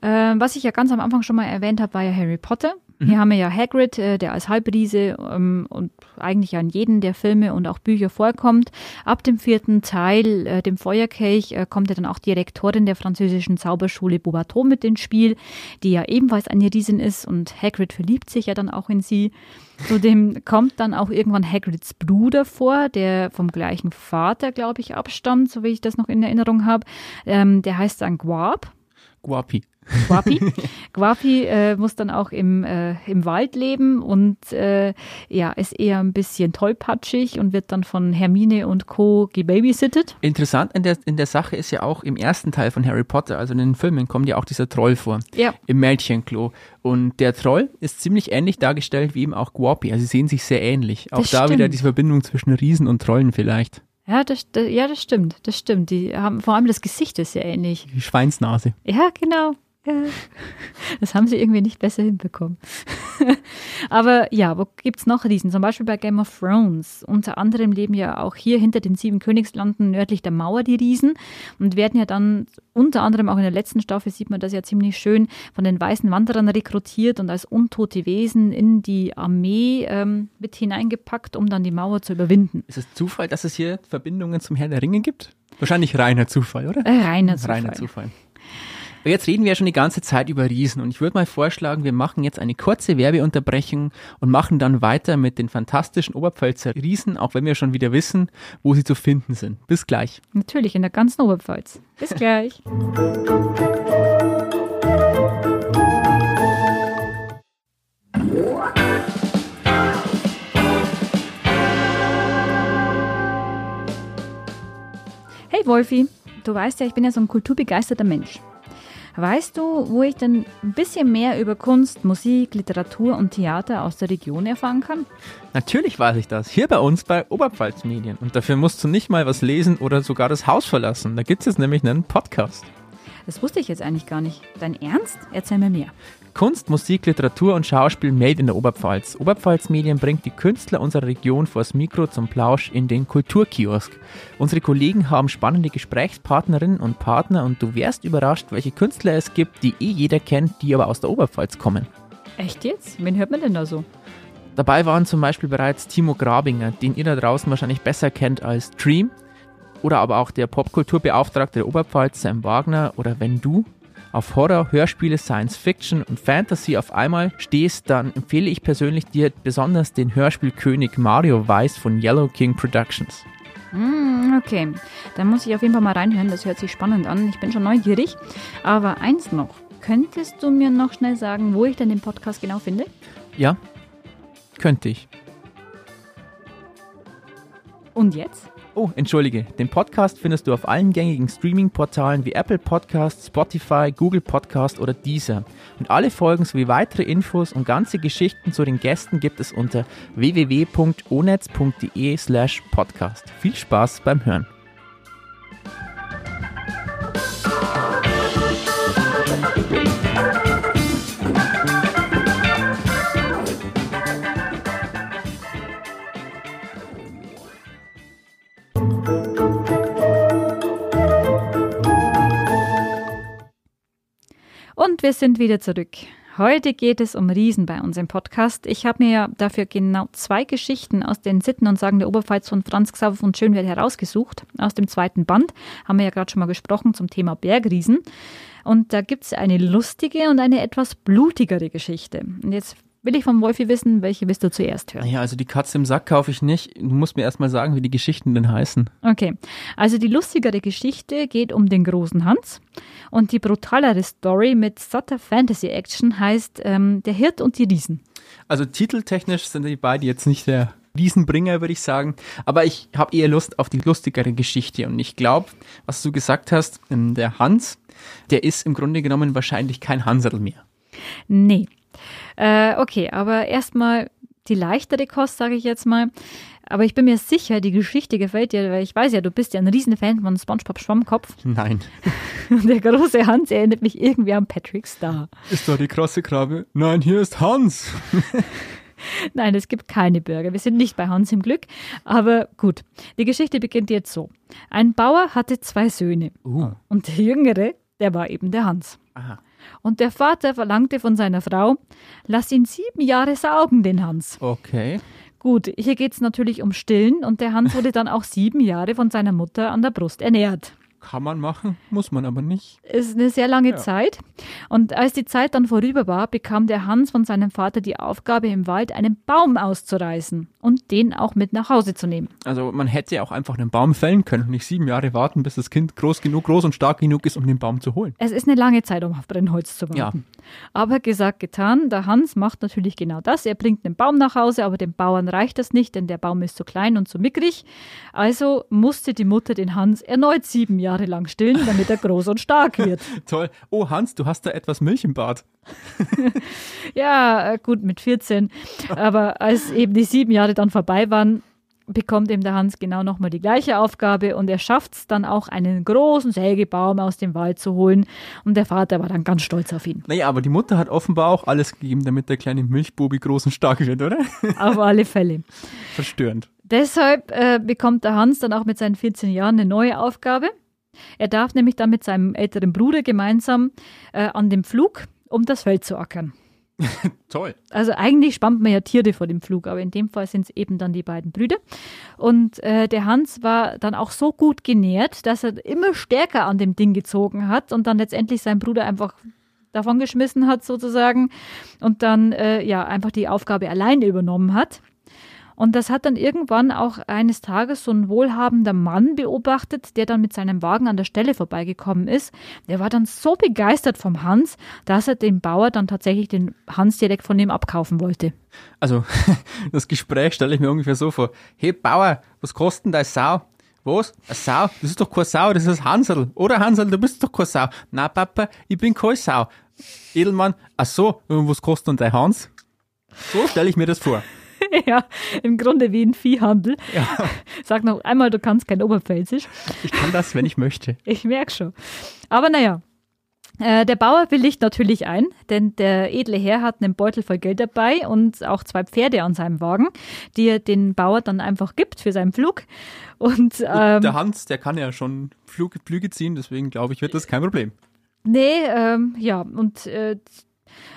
äh, was ich ja ganz am Anfang schon mal erwähnt habe, war ja Harry Potter. Mhm. Hier haben wir ja Hagrid, äh, der als Halbriese ähm, und eigentlich ja in jedem der Filme und auch Bücher vorkommt. Ab dem vierten Teil, äh, dem Feuerkelch, äh, kommt ja dann auch die Rektorin der französischen Zauberschule Bobato mit ins Spiel, die ja ebenfalls eine Riesin ist und Hagrid verliebt sich ja dann auch in sie. Zudem kommt dann auch irgendwann Hagrids Bruder vor, der vom gleichen Vater, glaube ich, abstammt, so wie ich das noch in Erinnerung habe. Ähm, der heißt dann Guap. Guapi. Guapi. Guapi äh, muss dann auch im, äh, im Wald leben und äh, ja, ist eher ein bisschen tollpatschig und wird dann von Hermine und Co. gebabysittet. Interessant in der, in der Sache ist ja auch im ersten Teil von Harry Potter, also in den Filmen, kommt ja auch dieser Troll vor. Ja. Im Mädchenklo. Und der Troll ist ziemlich ähnlich dargestellt wie eben auch Guapi. Also sie sehen sich sehr ähnlich. Auch das da stimmt. wieder diese Verbindung zwischen Riesen und Trollen vielleicht. Ja das, das, ja, das stimmt, das stimmt. Die haben vor allem das Gesicht ist sehr ähnlich. Die Schweinsnase. Ja, genau. Das haben sie irgendwie nicht besser hinbekommen. Aber ja, wo gibt es noch Riesen? Zum Beispiel bei Game of Thrones. Unter anderem leben ja auch hier hinter den sieben Königslanden nördlich der Mauer die Riesen und werden ja dann unter anderem auch in der letzten Staffel sieht man das ja ziemlich schön von den weißen Wanderern rekrutiert und als untote Wesen in die Armee ähm, mit hineingepackt, um dann die Mauer zu überwinden. Ist es Zufall, dass es hier Verbindungen zum Herrn der Ringe gibt? Wahrscheinlich reiner Zufall, oder? Äh, reiner Zufall. Reiner Zufall. Jetzt reden wir ja schon die ganze Zeit über Riesen und ich würde mal vorschlagen, wir machen jetzt eine kurze Werbeunterbrechung und machen dann weiter mit den fantastischen Oberpfälzer Riesen, auch wenn wir schon wieder wissen, wo sie zu finden sind. Bis gleich. Natürlich, in der ganzen Oberpfalz. Bis gleich. Hey Wolfi, du weißt ja, ich bin ja so ein kulturbegeisterter Mensch. Weißt du, wo ich denn ein bisschen mehr über Kunst, Musik, Literatur und Theater aus der Region erfahren kann? Natürlich weiß ich das. Hier bei uns bei Oberpfalz Medien. Und dafür musst du nicht mal was lesen oder sogar das Haus verlassen. Da gibt es jetzt nämlich einen Podcast. Das wusste ich jetzt eigentlich gar nicht. Dein Ernst? Erzähl mir mehr. Kunst, Musik, Literatur und Schauspiel made in der Oberpfalz. Oberpfalz Medien bringt die Künstler unserer Region vors Mikro zum Plausch in den Kulturkiosk. Unsere Kollegen haben spannende Gesprächspartnerinnen und Partner und du wärst überrascht, welche Künstler es gibt, die eh jeder kennt, die aber aus der Oberpfalz kommen. Echt jetzt? Wen hört man denn da so? Dabei waren zum Beispiel bereits Timo Grabinger, den ihr da draußen wahrscheinlich besser kennt als Dream, oder aber auch der Popkulturbeauftragte der Oberpfalz Sam Wagner oder Wenn du, auf Horror, Hörspiele, Science Fiction und Fantasy auf einmal stehst, dann empfehle ich persönlich dir besonders den Hörspielkönig Mario Weiss von Yellow King Productions. Mm, okay, dann muss ich auf jeden Fall mal reinhören, das hört sich spannend an. Ich bin schon neugierig. Aber eins noch, könntest du mir noch schnell sagen, wo ich denn den Podcast genau finde? Ja, könnte ich. Und jetzt? Oh, entschuldige. Den Podcast findest du auf allen gängigen Streaming-Portalen wie Apple Podcasts, Spotify, Google Podcast oder Deezer. Und alle Folgen sowie weitere Infos und ganze Geschichten zu den Gästen gibt es unter www.onetz.de slash podcast. Viel Spaß beim Hören. Und wir sind wieder zurück. Heute geht es um Riesen bei uns im Podcast. Ich habe mir dafür genau zwei Geschichten aus den Sitten und Sagen der Oberpfalz von Franz Xaver von Schönwert herausgesucht. Aus dem zweiten Band haben wir ja gerade schon mal gesprochen zum Thema Bergriesen. Und da gibt es eine lustige und eine etwas blutigere Geschichte. Und jetzt will ich vom Wolfi wissen, welche willst du zuerst hören? Naja, also die Katze im Sack kaufe ich nicht. Du musst mir erstmal sagen, wie die Geschichten denn heißen. Okay, also die lustigere Geschichte geht um den großen Hans und die brutalere Story mit satter Fantasy-Action heißt ähm, Der Hirt und die Riesen. Also titeltechnisch sind die beiden jetzt nicht der Riesenbringer, würde ich sagen. Aber ich habe eher Lust auf die lustigere Geschichte. Und ich glaube, was du gesagt hast, ähm, der Hans, der ist im Grunde genommen wahrscheinlich kein Hansel mehr. Nee. Äh, okay, aber erstmal die leichtere Kost, sage ich jetzt mal. Aber ich bin mir sicher, die Geschichte gefällt dir, weil ich weiß ja, du bist ja ein Riesenfan von SpongeBob Schwammkopf. Nein. Der große Hans erinnert mich irgendwie an Patrick Star. Ist da die krasse Krabbe? Nein, hier ist Hans. Nein, es gibt keine Bürger. Wir sind nicht bei Hans im Glück. Aber gut, die Geschichte beginnt jetzt so. Ein Bauer hatte zwei Söhne. Uh. Und der Jüngere, der war eben der Hans. Aha. Und der Vater verlangte von seiner Frau, lass ihn sieben Jahre saugen, den Hans. Okay. Gut, hier geht es natürlich um Stillen und der Hans wurde dann auch sieben Jahre von seiner Mutter an der Brust ernährt. Kann man machen, muss man aber nicht. Ist eine sehr lange Ja. Zeit. Und als die Zeit dann vorüber war, bekam der Hans von seinem Vater die Aufgabe, im Wald einen Baum auszureißen und den auch mit nach Hause zu nehmen. Also man hätte ja auch einfach einen Baum fällen können und nicht sieben Jahre warten, bis das Kind groß genug, groß und stark genug ist, um den Baum zu holen. Es ist eine lange Zeit, um auf Brennholz zu warten. Aber gesagt, getan. Der Hans macht natürlich genau das. Er bringt den Baum nach Hause, aber dem Bauern reicht das nicht, denn der Baum ist zu klein und zu mickrig. Also musste die Mutter den Hans erneut sieben Jahre lang stillen, damit er groß und stark wird. Toll. Oh Hans, du hast da etwas Milch im Bad. Ja, äh, gut, mit 14. Aber als eben die sieben Jahre dann vorbei waren, bekommt eben der Hans genau nochmal die gleiche Aufgabe und er schafft es dann auch, einen großen Sägebaum aus dem Wald zu holen. Und der Vater war dann ganz stolz auf ihn. Naja, aber die Mutter hat offenbar auch alles gegeben, damit der kleine Milchbubi groß und stark wird, oder? Auf alle Fälle. Verstörend. Deshalb äh, bekommt der Hans dann auch mit seinen 14 Jahren eine neue Aufgabe. Er darf nämlich dann mit seinem älteren Bruder gemeinsam äh, an dem Flug um das Feld zu ackern. Toll. Also eigentlich spannt man ja Tiere vor dem Flug, aber in dem Fall sind es eben dann die beiden Brüder. Und äh, der Hans war dann auch so gut genährt, dass er immer stärker an dem Ding gezogen hat und dann letztendlich seinen Bruder einfach davon geschmissen hat sozusagen und dann äh, ja einfach die Aufgabe allein übernommen hat. Und das hat dann irgendwann auch eines Tages so ein wohlhabender Mann beobachtet, der dann mit seinem Wagen an der Stelle vorbeigekommen ist. Der war dann so begeistert vom Hans, dass er dem Bauer dann tatsächlich den Hans direkt von ihm abkaufen wollte. Also, das Gespräch stelle ich mir ungefähr so vor. Hey Bauer, was kostet denn deine Sau? Was? Eine Sau? Das ist doch keine Sau, das ist Hansel. Oder Hansel, du bist doch keine Sau. Na Papa, ich bin keine Sau. Edelmann, ach so, was kostet denn dein Hans? So stelle ich mir das vor. ja, im Grunde wie ein Viehhandel. Ja, Sag noch einmal, du kannst kein Oberpfälzisch. ich kann das, wenn ich möchte. Ich merke schon. Aber naja, äh, der Bauer willigt natürlich ein, denn der edle Herr hat einen Beutel voll Geld dabei und auch zwei Pferde an seinem Wagen, die er den Bauer dann einfach gibt für seinen Flug. Und ähm, der Hans, der kann ja schon Flug, Flüge ziehen, deswegen glaube ich, wird das kein Problem. Nee, ähm, ja, und äh,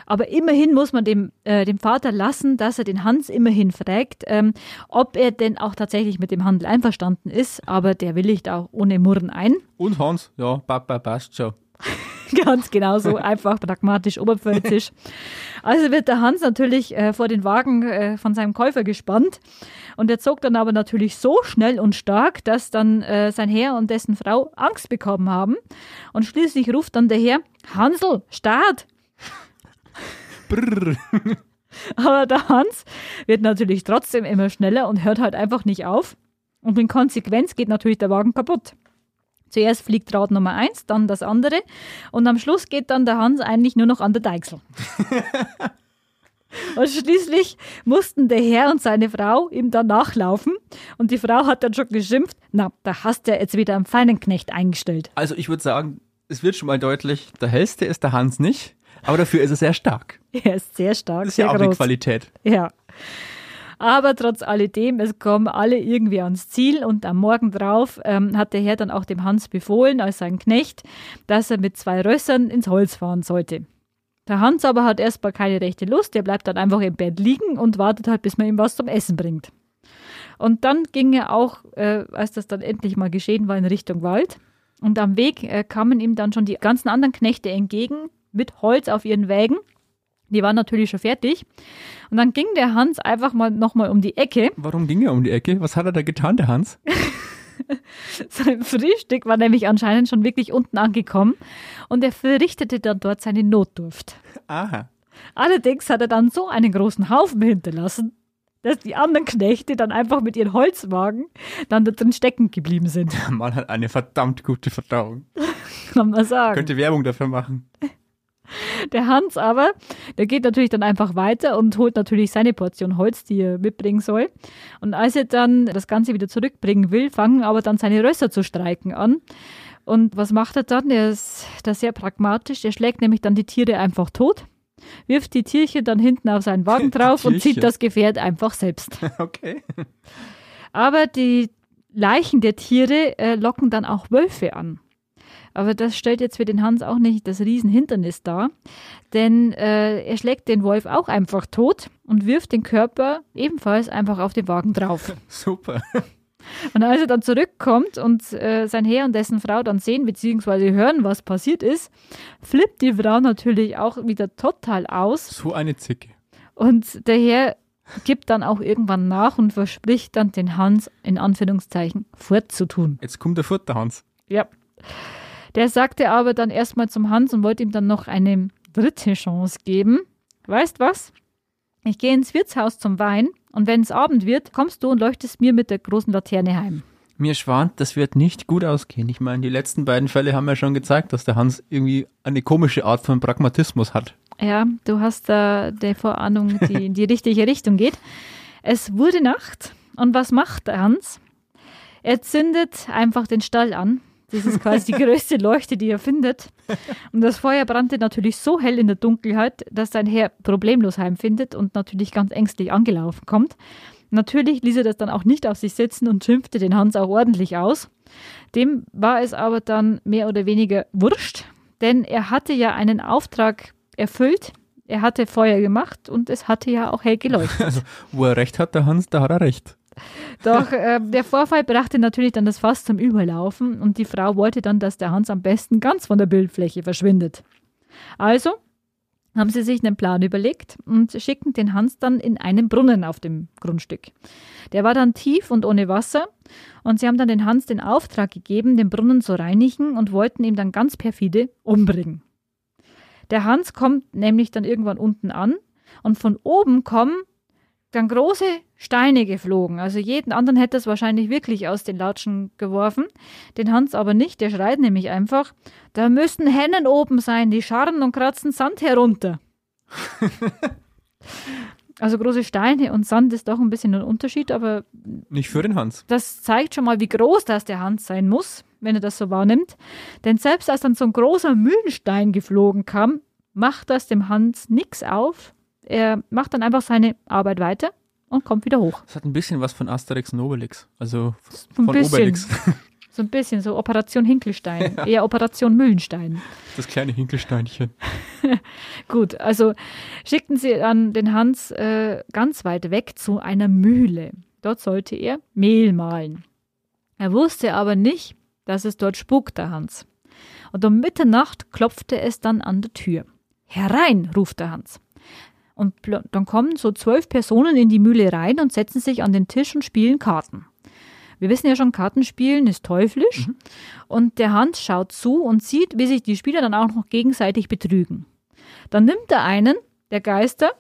aber immerhin muss man dem, äh, dem Vater lassen, dass er den Hans immerhin fragt, ähm, ob er denn auch tatsächlich mit dem Handel einverstanden ist. Aber der willigt auch ohne Murren ein. Und Hans, ja, Papa passt schon. Ganz genau so, einfach pragmatisch, oberpfälzisch. Also wird der Hans natürlich äh, vor den Wagen äh, von seinem Käufer gespannt. Und er zog dann aber natürlich so schnell und stark, dass dann äh, sein Herr und dessen Frau Angst bekommen haben. Und schließlich ruft dann der Herr, Hansel, Start! Brrr. Aber der Hans wird natürlich trotzdem immer schneller und hört halt einfach nicht auf. Und in Konsequenz geht natürlich der Wagen kaputt. Zuerst fliegt Rad Nummer eins, dann das andere. Und am Schluss geht dann der Hans eigentlich nur noch an der Deichsel. und schließlich mussten der Herr und seine Frau ihm dann nachlaufen. Und die Frau hat dann schon geschimpft, na, da hast du ja jetzt wieder einen feinen Knecht eingestellt. Also ich würde sagen, es wird schon mal deutlich, der hellste ist der Hans nicht, aber dafür ist er sehr stark. Er ist sehr stark, Das ist sehr ja auch eine groß. Qualität. Ja. Aber trotz alledem, es kommen alle irgendwie ans Ziel und am Morgen drauf ähm, hat der Herr dann auch dem Hans befohlen, als sein Knecht, dass er mit zwei Rössern ins Holz fahren sollte. Der Hans aber hat erstmal keine rechte Lust, der bleibt dann einfach im Bett liegen und wartet halt, bis man ihm was zum Essen bringt. Und dann ging er auch, äh, als das dann endlich mal geschehen war, in Richtung Wald. Und am Weg äh, kamen ihm dann schon die ganzen anderen Knechte entgegen mit Holz auf ihren Wägen. Die waren natürlich schon fertig. Und dann ging der Hans einfach mal nochmal um die Ecke. Warum ging er um die Ecke? Was hat er da getan, der Hans? Sein Frühstück war nämlich anscheinend schon wirklich unten angekommen und er verrichtete dann dort seine Notdurft. Aha. Allerdings hat er dann so einen großen Haufen hinterlassen, dass die anderen Knechte dann einfach mit ihren Holzwagen dann da drin stecken geblieben sind. Der Mann hat eine verdammt gute Verdauung. Kann man sagen. Könnte Werbung dafür machen. Der Hans aber, der geht natürlich dann einfach weiter und holt natürlich seine Portion Holz, die er mitbringen soll. Und als er dann das Ganze wieder zurückbringen will, fangen aber dann seine Rösser zu streiken an. Und was macht er dann? Er ist da sehr pragmatisch. Er schlägt nämlich dann die Tiere einfach tot, wirft die Tierchen dann hinten auf seinen Wagen drauf und zieht das Gefährt einfach selbst. Okay. Aber die Leichen der Tiere äh, locken dann auch Wölfe an. Aber das stellt jetzt für den Hans auch nicht das Riesenhindernis dar, denn äh, er schlägt den Wolf auch einfach tot und wirft den Körper ebenfalls einfach auf den Wagen drauf. Super. Und als er dann zurückkommt und äh, sein Herr und dessen Frau dann sehen bzw. hören, was passiert ist, flippt die Frau natürlich auch wieder total aus. So eine Zicke. Und der Herr gibt dann auch irgendwann nach und verspricht dann den Hans in Anführungszeichen fortzutun. Jetzt kommt der Futter Hans. Ja. Der sagte aber dann erstmal zum Hans und wollte ihm dann noch eine dritte Chance geben. Weißt was? Ich gehe ins Wirtshaus zum Wein und wenn es Abend wird, kommst du und leuchtest mir mit der großen Laterne heim. Mir schwant, das wird nicht gut ausgehen. Ich meine, die letzten beiden Fälle haben ja schon gezeigt, dass der Hans irgendwie eine komische Art von Pragmatismus hat. Ja, du hast da der Vorahnung, die in die richtige Richtung geht. Es wurde Nacht und was macht der Hans? Er zündet einfach den Stall an das ist quasi die größte Leuchte, die er findet. Und das Feuer brannte natürlich so hell in der Dunkelheit, dass sein Herr problemlos heimfindet und natürlich ganz ängstlich angelaufen kommt. Natürlich ließ er das dann auch nicht auf sich sitzen und schimpfte den Hans auch ordentlich aus. Dem war es aber dann mehr oder weniger wurscht, denn er hatte ja einen Auftrag erfüllt. Er hatte Feuer gemacht und es hatte ja auch hell geleuchtet. Also, wo er recht hat, der Hans, da hat er recht. Doch äh, der Vorfall brachte natürlich dann das Fass zum Überlaufen und die Frau wollte dann, dass der Hans am besten ganz von der Bildfläche verschwindet. Also haben sie sich einen Plan überlegt und schickten den Hans dann in einen Brunnen auf dem Grundstück. Der war dann tief und ohne Wasser und sie haben dann den Hans den Auftrag gegeben, den Brunnen zu reinigen und wollten ihn dann ganz perfide umbringen. Der Hans kommt nämlich dann irgendwann unten an und von oben kommen dann große Steine geflogen. Also jeden anderen hätte es wahrscheinlich wirklich aus den Latschen geworfen. Den Hans aber nicht. Der schreit nämlich einfach, da müssten Hennen oben sein, die scharren und kratzen Sand herunter. also große Steine und Sand ist doch ein bisschen ein Unterschied, aber. Nicht für den Hans. Das zeigt schon mal, wie groß das der Hans sein muss, wenn er das so wahrnimmt. Denn selbst als dann so ein großer Mühlenstein geflogen kam, macht das dem Hans nichts auf er macht dann einfach seine Arbeit weiter und kommt wieder hoch. Das hat ein bisschen was von Asterix und Obelix. Also ein von bisschen. Obelix. So ein bisschen, so Operation Hinkelstein, ja. eher Operation Müllenstein. Das kleine Hinkelsteinchen. Gut, also schickten sie dann den Hans äh, ganz weit weg zu einer Mühle. Dort sollte er Mehl mahlen. Er wusste aber nicht, dass es dort spukt, der Hans. Und um Mitternacht klopfte es dann an der Tür. Herein, ruft der Hans. Und dann kommen so zwölf Personen in die Mühle rein und setzen sich an den Tisch und spielen Karten. Wir wissen ja schon, Kartenspielen ist teuflisch. Mhm. Und der Hans schaut zu und sieht, wie sich die Spieler dann auch noch gegenseitig betrügen. Dann nimmt er einen der Geister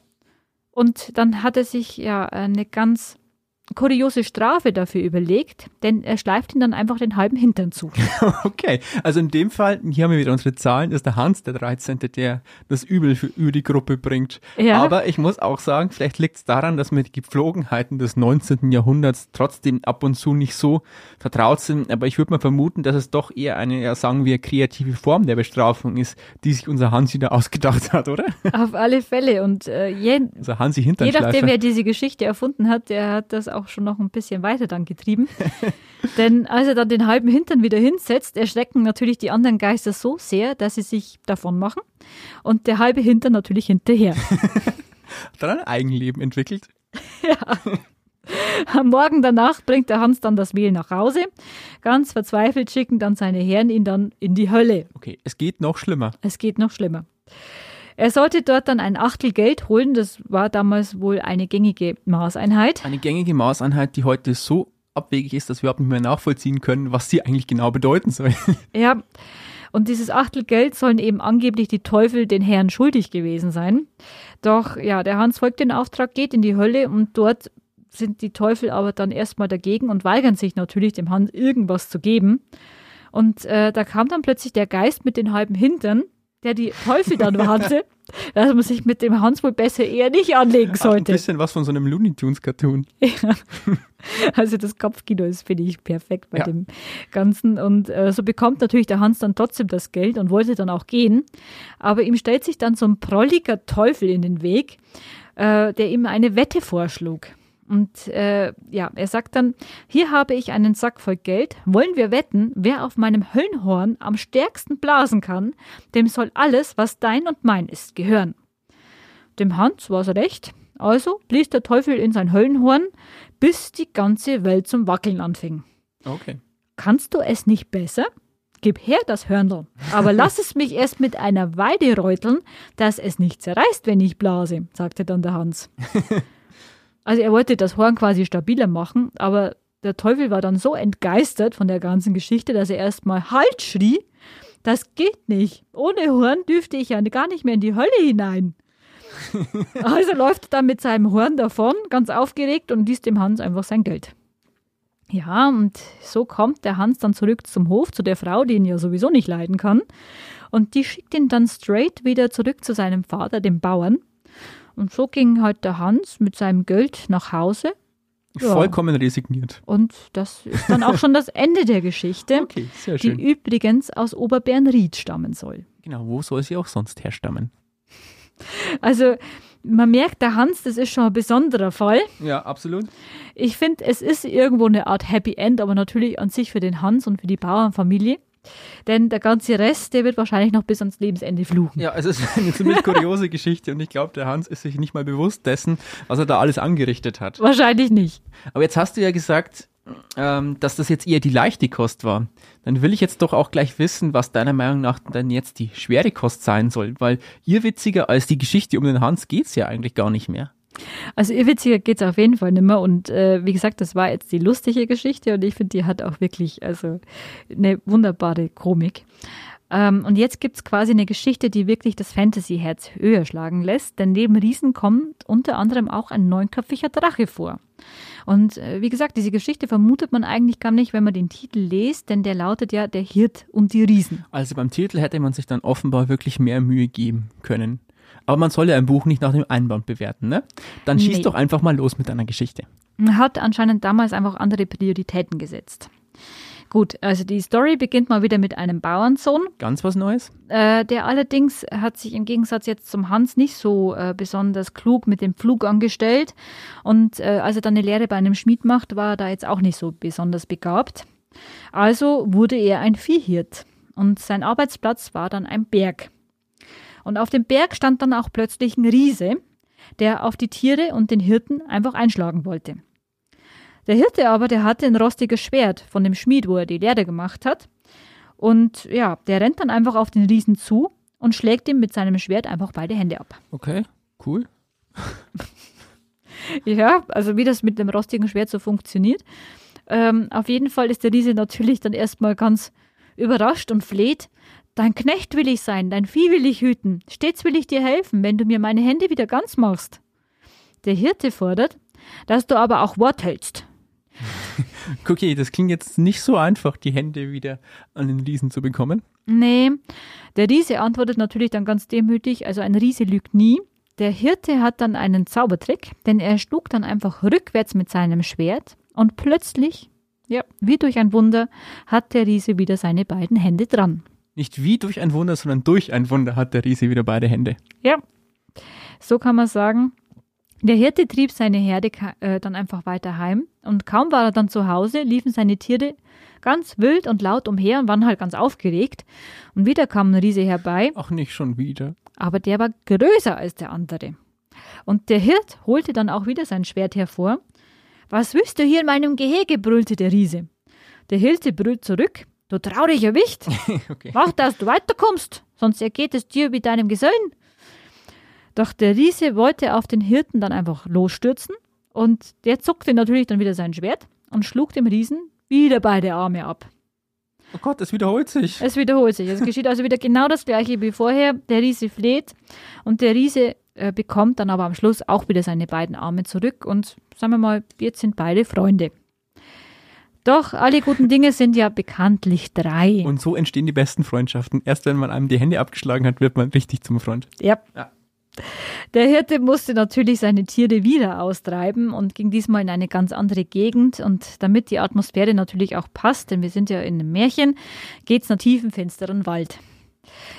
und dann hat er sich ja eine ganz kuriose Strafe dafür überlegt, denn er schleift ihn dann einfach den halben Hintern zu. Okay, also in dem Fall, hier haben wir wieder unsere Zahlen, ist der Hans der 13., der das Übel für, über die Gruppe bringt. Ja. Aber ich muss auch sagen, vielleicht liegt es daran, dass mir die Gepflogenheiten des 19. Jahrhunderts trotzdem ab und zu nicht so vertraut sind. Aber ich würde mal vermuten, dass es doch eher eine, ja, sagen wir, kreative Form der Bestrafung ist, die sich unser Hansi da ausgedacht hat, oder? Auf alle Fälle. Und äh, je, also Hansi je nachdem, wer diese Geschichte erfunden hat, der hat das auch auch schon noch ein bisschen weiter dann getrieben. Denn als er dann den halben Hintern wieder hinsetzt, erschrecken natürlich die anderen Geister so sehr, dass sie sich davon machen. Und der halbe Hintern natürlich hinterher. Hat er ein Eigenleben entwickelt? ja. Am Morgen danach bringt der Hans dann das Mehl nach Hause. Ganz verzweifelt schicken dann seine Herren ihn dann in die Hölle. Okay, es geht noch schlimmer. Es geht noch schlimmer. Er sollte dort dann ein Achtel Geld holen. Das war damals wohl eine gängige Maßeinheit. Eine gängige Maßeinheit, die heute so abwegig ist, dass wir überhaupt nicht mehr nachvollziehen können, was sie eigentlich genau bedeuten soll. Ja, und dieses Achtel Geld sollen eben angeblich die Teufel den Herren schuldig gewesen sein. Doch ja, der Hans folgt den Auftrag, geht in die Hölle und dort sind die Teufel aber dann erstmal dagegen und weigern sich natürlich, dem Hans irgendwas zu geben. Und äh, da kam dann plötzlich der Geist mit den halben Hintern, der die Teufel dann warnte, dass man sich mit dem Hans wohl besser eher nicht anlegen sollte. Hat ein bisschen was von so einem Looney Tunes Cartoon. Ja. Also das Kopfkino ist, finde ich, perfekt bei ja. dem Ganzen. Und äh, so bekommt natürlich der Hans dann trotzdem das Geld und wollte dann auch gehen. Aber ihm stellt sich dann so ein prolliger Teufel in den Weg, äh, der ihm eine Wette vorschlug. Und äh, ja, er sagt dann, hier habe ich einen Sack voll Geld, wollen wir wetten, wer auf meinem Höllenhorn am stärksten blasen kann, dem soll alles, was dein und mein ist, gehören. Dem Hans war es recht, also blies der Teufel in sein Höllenhorn, bis die ganze Welt zum Wackeln anfing. Okay. Kannst du es nicht besser? Gib her das Hörnl, aber lass es mich erst mit einer Weide reuteln, dass es nicht zerreißt, wenn ich blase, sagte dann der Hans. Also er wollte das Horn quasi stabiler machen, aber der Teufel war dann so entgeistert von der ganzen Geschichte, dass er erstmal Halt schrie. Das geht nicht. Ohne Horn dürfte ich ja gar nicht mehr in die Hölle hinein. also läuft er dann mit seinem Horn davon, ganz aufgeregt und ließ dem Hans einfach sein Geld. Ja, und so kommt der Hans dann zurück zum Hof, zu der Frau, die ihn ja sowieso nicht leiden kann. Und die schickt ihn dann straight wieder zurück zu seinem Vater, dem Bauern. Und so ging halt der Hans mit seinem Geld nach Hause. Ja. Vollkommen resigniert. Und das ist dann auch schon das Ende der Geschichte, okay, die übrigens aus Oberbernried stammen soll. Genau, wo soll sie auch sonst herstammen? Also man merkt, der Hans, das ist schon ein besonderer Fall. Ja, absolut. Ich finde, es ist irgendwo eine Art Happy End, aber natürlich an sich für den Hans und für die Bauernfamilie. Denn der ganze Rest, der wird wahrscheinlich noch bis ans Lebensende fluchen. Ja, also es ist eine ziemlich kuriose Geschichte und ich glaube, der Hans ist sich nicht mal bewusst dessen, was er da alles angerichtet hat. Wahrscheinlich nicht. Aber jetzt hast du ja gesagt, ähm, dass das jetzt eher die leichte Kost war. Dann will ich jetzt doch auch gleich wissen, was deiner Meinung nach dann jetzt die schwere Kost sein soll, weil ihr witziger als die Geschichte um den Hans geht's ja eigentlich gar nicht mehr. Also irrwitziger geht es auf jeden Fall nicht mehr. Und äh, wie gesagt, das war jetzt die lustige Geschichte und ich finde, die hat auch wirklich also eine wunderbare Komik. Ähm, und jetzt gibt es quasi eine Geschichte, die wirklich das Fantasy-Herz höher schlagen lässt, denn neben Riesen kommt unter anderem auch ein neunköpfiger Drache vor. Und äh, wie gesagt, diese Geschichte vermutet man eigentlich gar nicht, wenn man den Titel liest, denn der lautet ja Der Hirt und die Riesen. Also beim Titel hätte man sich dann offenbar wirklich mehr Mühe geben können. Aber man soll ja ein Buch nicht nach dem Einband bewerten, ne? Dann schieß nee. doch einfach mal los mit deiner Geschichte. Man hat anscheinend damals einfach andere Prioritäten gesetzt. Gut, also die Story beginnt mal wieder mit einem Bauernsohn. Ganz was Neues. Äh, der allerdings hat sich im Gegensatz jetzt zum Hans nicht so äh, besonders klug mit dem Flug angestellt. Und äh, als er dann eine Lehre bei einem Schmied macht, war er da jetzt auch nicht so besonders begabt. Also wurde er ein Viehhirt. Und sein Arbeitsplatz war dann ein Berg. Und auf dem Berg stand dann auch plötzlich ein Riese, der auf die Tiere und den Hirten einfach einschlagen wollte. Der Hirte aber, der hatte ein rostiges Schwert von dem Schmied, wo er die Lehre gemacht hat. Und ja, der rennt dann einfach auf den Riesen zu und schlägt ihm mit seinem Schwert einfach beide Hände ab. Okay, cool. ja, also wie das mit dem rostigen Schwert so funktioniert. Ähm, auf jeden Fall ist der Riese natürlich dann erstmal ganz überrascht und fleht, Dein Knecht will ich sein, dein Vieh will ich hüten, stets will ich dir helfen, wenn du mir meine Hände wieder ganz machst. Der Hirte fordert, dass du aber auch Wort hältst. Okay, das klingt jetzt nicht so einfach, die Hände wieder an den Riesen zu bekommen. Nee, der Riese antwortet natürlich dann ganz demütig, also ein Riese lügt nie. Der Hirte hat dann einen Zaubertrick, denn er schlug dann einfach rückwärts mit seinem Schwert und plötzlich, ja, wie durch ein Wunder, hat der Riese wieder seine beiden Hände dran. Nicht wie durch ein Wunder, sondern durch ein Wunder hat der Riese wieder beide Hände. Ja, so kann man sagen. Der Hirte trieb seine Herde äh, dann einfach weiter heim und kaum war er dann zu Hause, liefen seine Tiere ganz wild und laut umher und waren halt ganz aufgeregt. Und wieder kam ein Riese herbei. Ach, nicht schon wieder. Aber der war größer als der andere. Und der Hirt holte dann auch wieder sein Schwert hervor. Was willst du hier in meinem Gehege? brüllte der Riese. Der Hirte brüllt zurück. Du trauriger Wicht! okay. Mach, dass du weiterkommst, sonst ergeht es dir wie deinem Gesellen. Doch der Riese wollte auf den Hirten dann einfach losstürzen und der zuckte natürlich dann wieder sein Schwert und schlug dem Riesen wieder beide Arme ab. Oh Gott, es wiederholt sich. Es wiederholt sich. Es geschieht also wieder genau das gleiche wie vorher. Der Riese fleht und der Riese äh, bekommt dann aber am Schluss auch wieder seine beiden Arme zurück und sagen wir mal, jetzt sind beide Freunde. Doch, alle guten Dinge sind ja bekanntlich drei. Und so entstehen die besten Freundschaften. Erst wenn man einem die Hände abgeschlagen hat, wird man richtig zum Freund. Ja. ja. Der Hirte musste natürlich seine Tiere wieder austreiben und ging diesmal in eine ganz andere Gegend. Und damit die Atmosphäre natürlich auch passt, denn wir sind ja in einem Märchen, geht es nach tiefen, finsteren Wald.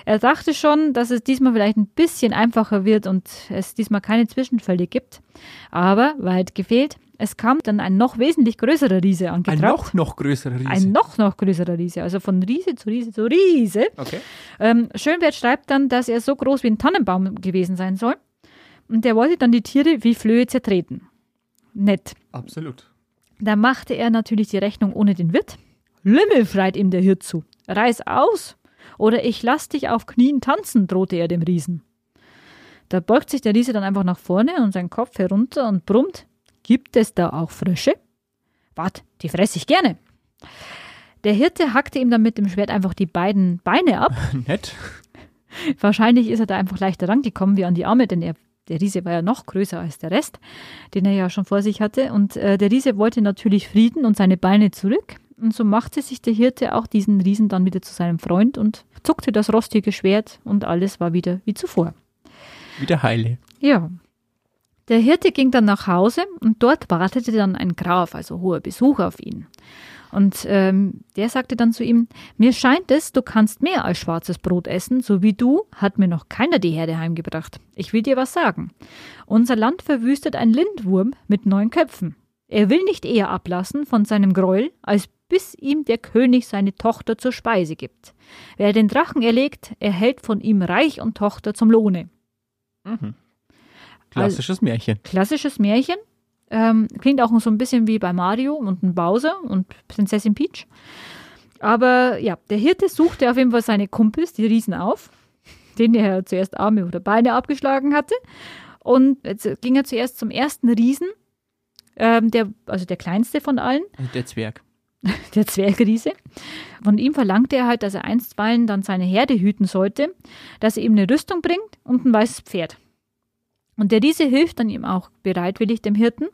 Er dachte schon, dass es diesmal vielleicht ein bisschen einfacher wird und es diesmal keine Zwischenfälle gibt. Aber weit gefehlt. Es kam dann ein noch wesentlich größerer Riese angetrabt. Ein noch, noch größerer Riese. Ein noch, noch größerer Riese. Also von Riese zu Riese zu Riese. Okay. Ähm, Schönwert schreibt dann, dass er so groß wie ein Tannenbaum gewesen sein soll. Und der wollte dann die Tiere wie Flöhe zertreten. Nett. Absolut. Da machte er natürlich die Rechnung ohne den Wirt. Lümmel freit ihm der Hirt zu. Reiß aus, oder ich lass dich auf Knien tanzen, drohte er dem Riesen. Da beugt sich der Riese dann einfach nach vorne und seinen Kopf herunter und brummt: Gibt es da auch Frösche? Wart, die fress ich gerne. Der Hirte hackte ihm dann mit dem Schwert einfach die beiden Beine ab. Nett. Wahrscheinlich ist er da einfach leichter rangekommen wie an die Arme, denn er, der Riese war ja noch größer als der Rest, den er ja schon vor sich hatte. Und äh, der Riese wollte natürlich Frieden und seine Beine zurück. Und so machte sich der Hirte auch diesen Riesen dann wieder zu seinem Freund und zuckte das rostige Schwert und alles war wieder wie zuvor. Wieder heile. Ja. Der Hirte ging dann nach Hause und dort wartete dann ein Graf, also hoher Besuch auf ihn. Und ähm, der sagte dann zu ihm, mir scheint es, du kannst mehr als schwarzes Brot essen, so wie du hat mir noch keiner die Herde heimgebracht. Ich will dir was sagen. Unser Land verwüstet ein Lindwurm mit neun Köpfen. Er will nicht eher ablassen von seinem Gräuel, als bis ihm der König seine Tochter zur Speise gibt. Wer den Drachen erlegt, erhält von ihm Reich und Tochter zum Lohne. Mhm. Klassisches also, Märchen. Klassisches Märchen. Ähm, klingt auch so ein bisschen wie bei Mario und ein Bowser und Prinzessin Peach. Aber ja, der Hirte suchte auf jeden Fall seine Kumpels, die Riesen, auf, denen er zuerst Arme oder Beine abgeschlagen hatte. Und jetzt ging er zuerst zum ersten Riesen, ähm, der, also der kleinste von allen. Der Zwerg. der Zwergriese. Von ihm verlangte er halt, dass er einstweilen dann seine Herde hüten sollte, dass er ihm eine Rüstung bringt und ein weißes Pferd. Und der Riese hilft dann ihm auch bereitwillig dem Hirten.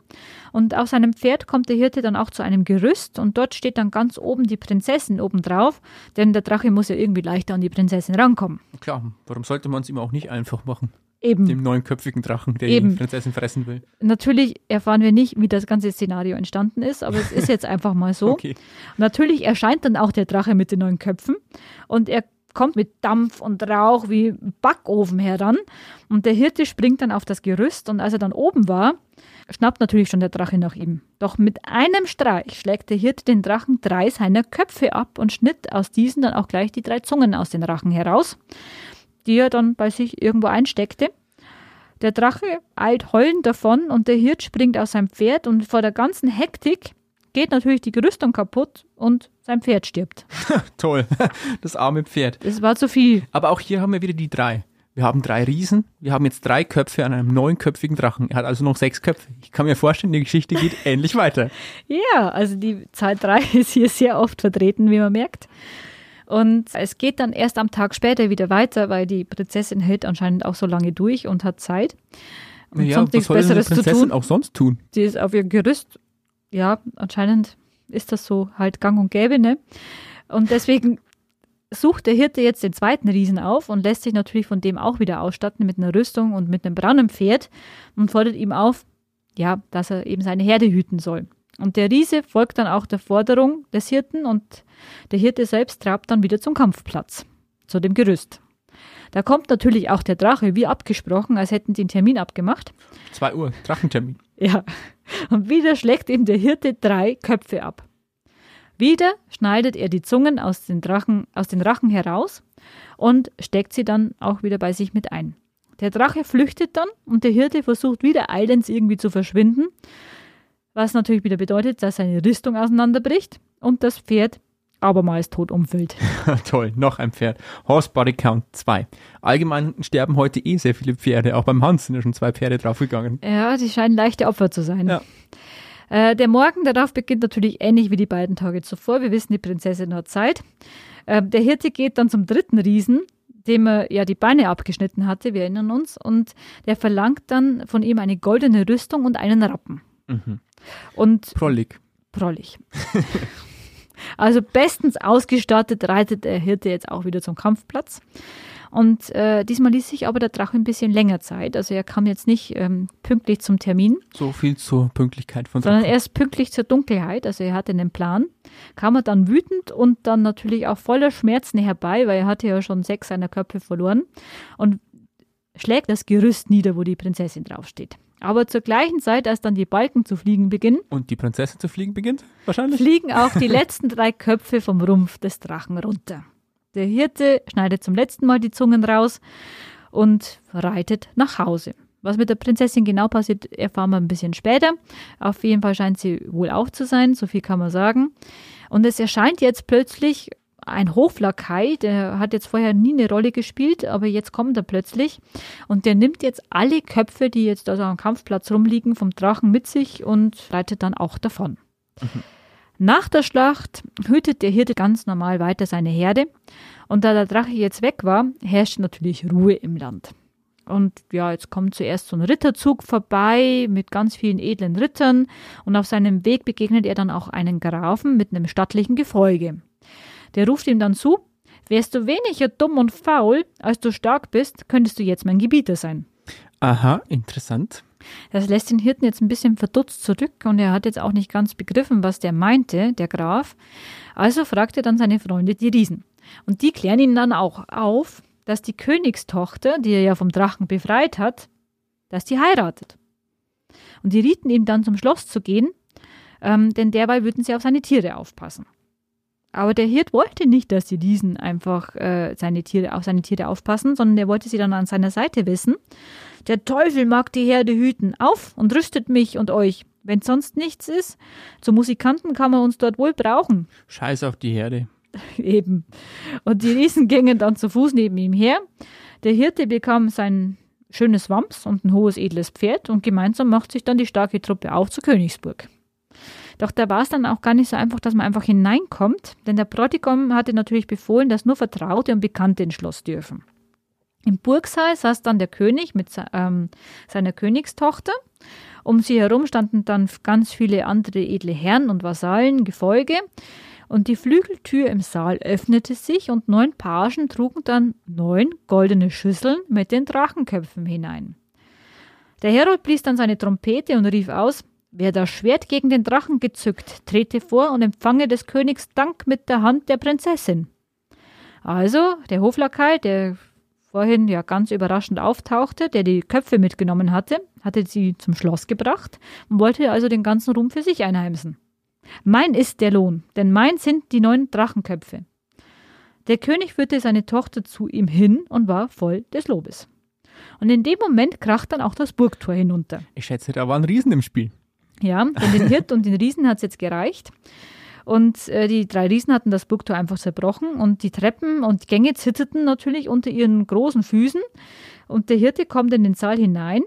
Und auf seinem Pferd kommt der Hirte dann auch zu einem Gerüst und dort steht dann ganz oben die Prinzessin obendrauf, denn der Drache muss ja irgendwie leichter an die Prinzessin rankommen. Klar, warum sollte man es ihm auch nicht einfach machen? Eben. Dem neunköpfigen Drachen, der Eben. die Prinzessin fressen will. Natürlich erfahren wir nicht, wie das ganze Szenario entstanden ist, aber es ist jetzt einfach mal so. Okay. Natürlich erscheint dann auch der Drache mit den neun Köpfen und er kommt mit Dampf und Rauch wie Backofen heran und der Hirte springt dann auf das Gerüst und als er dann oben war, schnappt natürlich schon der Drache nach ihm. Doch mit einem Streich schlägt der Hirte den Drachen drei seiner Köpfe ab und schnitt aus diesen dann auch gleich die drei Zungen aus den Rachen heraus die er dann bei sich irgendwo einsteckte. Der Drache eilt heulend davon und der Hirt springt aus seinem Pferd und vor der ganzen Hektik geht natürlich die Gerüstung kaputt und sein Pferd stirbt. Toll, das arme Pferd. Das war zu viel. Aber auch hier haben wir wieder die drei. Wir haben drei Riesen, wir haben jetzt drei Köpfe an einem neunköpfigen Drachen. Er hat also noch sechs Köpfe. Ich kann mir vorstellen, die Geschichte geht ähnlich weiter. Ja, also die Zahl drei ist hier sehr oft vertreten, wie man merkt. Und es geht dann erst am Tag später wieder weiter, weil die Prinzessin hält anscheinend auch so lange durch und hat Zeit. Und ja, sonst was soll Besseres eine Prinzessin zu tun. auch sonst tun? Sie ist auf ihr Gerüst. Ja, anscheinend ist das so halt gang und gäbe, ne? Und deswegen sucht der Hirte jetzt den zweiten Riesen auf und lässt sich natürlich von dem auch wieder ausstatten mit einer Rüstung und mit einem braunen Pferd und fordert ihm auf, ja, dass er eben seine Herde hüten soll. Und der Riese folgt dann auch der Forderung des Hirten und der Hirte selbst trabt dann wieder zum Kampfplatz, zu dem Gerüst. Da kommt natürlich auch der Drache, wie abgesprochen, als hätten sie einen Termin abgemacht. 2 Uhr, Drachentermin. Ja. Und wieder schlägt ihm der Hirte drei Köpfe ab. Wieder schneidet er die Zungen aus den, Drachen, aus den Rachen heraus und steckt sie dann auch wieder bei sich mit ein. Der Drache flüchtet dann und der Hirte versucht wieder eilends irgendwie zu verschwinden, was natürlich wieder bedeutet, dass seine Rüstung auseinanderbricht und das Pferd abermals tot umfüllt. Toll, noch ein Pferd. Horse Body Count 2. Allgemein sterben heute eh sehr viele Pferde. Auch beim Hans sind ja schon zwei Pferde draufgegangen. Ja, die scheinen leichte Opfer zu sein. Ja. Äh, der Morgen darauf beginnt natürlich ähnlich wie die beiden Tage zuvor. Wir wissen, die Prinzessin hat Zeit. Äh, der Hirte geht dann zum dritten Riesen, dem er ja die Beine abgeschnitten hatte, wir erinnern uns, und der verlangt dann von ihm eine goldene Rüstung und einen Rappen. Mhm. Und Prollig. prollig. Also bestens ausgestattet reitet der Hirte jetzt auch wieder zum Kampfplatz. Und äh, diesmal ließ sich aber der Drache ein bisschen länger Zeit. Also er kam jetzt nicht ähm, pünktlich zum Termin, So viel zur Pünktlichkeit von sondern Drachen. erst pünktlich zur Dunkelheit. Also er hatte einen Plan. Kam er dann wütend und dann natürlich auch voller Schmerzen herbei, weil er hatte ja schon sechs seiner Köpfe verloren. Und schlägt das Gerüst nieder, wo die Prinzessin draufsteht. Aber zur gleichen Zeit, als dann die Balken zu fliegen beginnen, Und die Prinzessin zu fliegen beginnt? Wahrscheinlich? fliegen auch die letzten drei Köpfe vom Rumpf des Drachen runter. Der Hirte schneidet zum letzten Mal die Zungen raus und reitet nach Hause. Was mit der Prinzessin genau passiert, erfahren wir ein bisschen später. Auf jeden Fall scheint sie wohl auch zu sein, so viel kann man sagen. Und es erscheint jetzt plötzlich ein Hoflakai, der hat jetzt vorher nie eine Rolle gespielt, aber jetzt kommt er plötzlich und der nimmt jetzt alle Köpfe, die jetzt also am Kampfplatz rumliegen, vom Drachen mit sich und reitet dann auch davon. Nach der Schlacht hütet der Hirte ganz normal weiter seine Herde. Und da der Drache jetzt weg war, herrscht natürlich Ruhe im Land. Und ja, jetzt kommt zuerst so ein Ritterzug vorbei mit ganz vielen edlen Rittern. Und auf seinem Weg begegnet er dann auch einen Grafen mit einem stattlichen Gefolge. Der ruft ihm dann zu, wärst du weniger dumm und faul, als du stark bist, könntest du jetzt mein Gebieter sein. Aha, interessant. Das lässt den Hirten jetzt ein bisschen verdutzt zurück und er hat jetzt auch nicht ganz begriffen, was der meinte, der Graf. Also fragt er dann seine Freunde, die Riesen. Und die klären ihn dann auch auf, dass die Königstochter, die er ja vom Drachen befreit hat, dass die heiratet. Und die rieten ihm dann zum Schloss zu gehen, ähm, denn derweil würden sie auf seine Tiere aufpassen. Aber der Hirt wollte nicht, dass die Riesen einfach äh, seine Tiere, auf seine Tiere aufpassen, sondern er wollte sie dann an seiner Seite wissen. Der Teufel mag die Herde hüten. Auf und rüstet mich und euch. Wenn sonst nichts ist, zu Musikanten kann man uns dort wohl brauchen. Scheiß auf die Herde. Eben. Und die Riesen gingen dann zu Fuß neben ihm her. Der Hirte bekam sein schönes Wams und ein hohes edles Pferd und gemeinsam macht sich dann die starke Truppe auf zur Königsburg. Doch da war es dann auch gar nicht so einfach, dass man einfach hineinkommt, denn der Bräutigam hatte natürlich befohlen, dass nur Vertraute und Bekannte ins Schloss dürfen. Im Burgsaal saß dann der König mit ähm, seiner Königstochter. Um sie herum standen dann ganz viele andere edle Herren und Vasallen, Gefolge. Und die Flügeltür im Saal öffnete sich und neun Pagen trugen dann neun goldene Schüsseln mit den Drachenköpfen hinein. Der Herold blies dann seine Trompete und rief aus: Wer das Schwert gegen den Drachen gezückt, trete vor und empfange des Königs Dank mit der Hand der Prinzessin. Also, der Hoflakai, der vorhin ja ganz überraschend auftauchte, der die Köpfe mitgenommen hatte, hatte sie zum Schloss gebracht und wollte also den ganzen Ruhm für sich einheimsen. Mein ist der Lohn, denn mein sind die neun Drachenköpfe. Der König führte seine Tochter zu ihm hin und war voll des Lobes. Und in dem Moment kracht dann auch das Burgtor hinunter. Ich schätze, da waren Riesen im Spiel. Ja, denn den Hirt und den Riesen hat es jetzt gereicht. Und äh, die drei Riesen hatten das Burgtor einfach zerbrochen und die Treppen und Gänge zitterten natürlich unter ihren großen Füßen. Und der Hirte kommt in den Saal hinein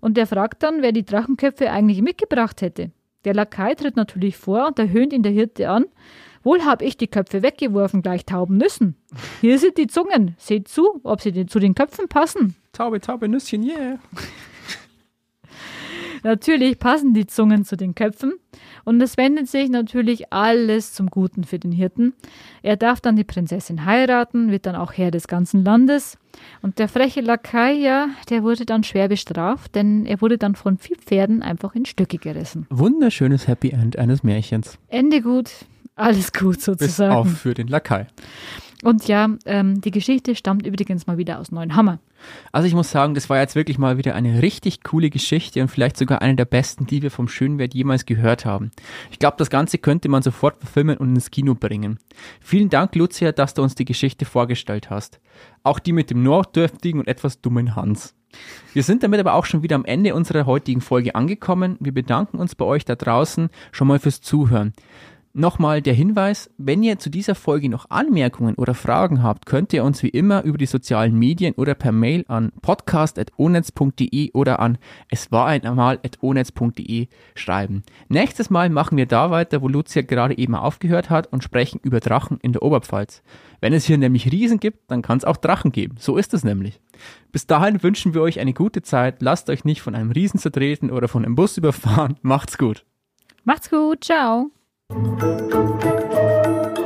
und der fragt dann, wer die Drachenköpfe eigentlich mitgebracht hätte. Der Lakai tritt natürlich vor und da höhnt ihn der Hirte an. Wohl hab ich die Köpfe weggeworfen, gleich tauben Nüssen. Hier sind die Zungen. Seht zu, ob sie zu den Köpfen passen. Taube, taube Nüsschen, yeah. Natürlich passen die Zungen zu den Köpfen und es wendet sich natürlich alles zum Guten für den Hirten. Er darf dann die Prinzessin heiraten, wird dann auch Herr des ganzen Landes und der freche Lakai, ja, der wurde dann schwer bestraft, denn er wurde dann von vier Pferden einfach in Stücke gerissen. Wunderschönes Happy End eines Märchens. Ende gut, alles gut Bis sozusagen. auf für den Lakai. Und ja, ähm, die Geschichte stammt übrigens mal wieder aus Neuenhammer. Also ich muss sagen, das war jetzt wirklich mal wieder eine richtig coole Geschichte und vielleicht sogar eine der besten, die wir vom Schönwert jemals gehört haben. Ich glaube, das Ganze könnte man sofort verfilmen und ins Kino bringen. Vielen Dank, Lucia, dass du uns die Geschichte vorgestellt hast. Auch die mit dem notdürftigen und etwas dummen Hans. Wir sind damit aber auch schon wieder am Ende unserer heutigen Folge angekommen. Wir bedanken uns bei euch da draußen schon mal fürs Zuhören. Nochmal der Hinweis, wenn ihr zu dieser Folge noch Anmerkungen oder Fragen habt, könnt ihr uns wie immer über die sozialen Medien oder per Mail an podcast.onetz.de oder an es war einmal.onetz.de schreiben. Nächstes Mal machen wir da weiter, wo Lucia gerade eben aufgehört hat und sprechen über Drachen in der Oberpfalz. Wenn es hier nämlich Riesen gibt, dann kann es auch Drachen geben. So ist es nämlich. Bis dahin wünschen wir euch eine gute Zeit. Lasst euch nicht von einem Riesen zertreten oder von einem Bus überfahren. Macht's gut. Macht's gut. Ciao. えっ?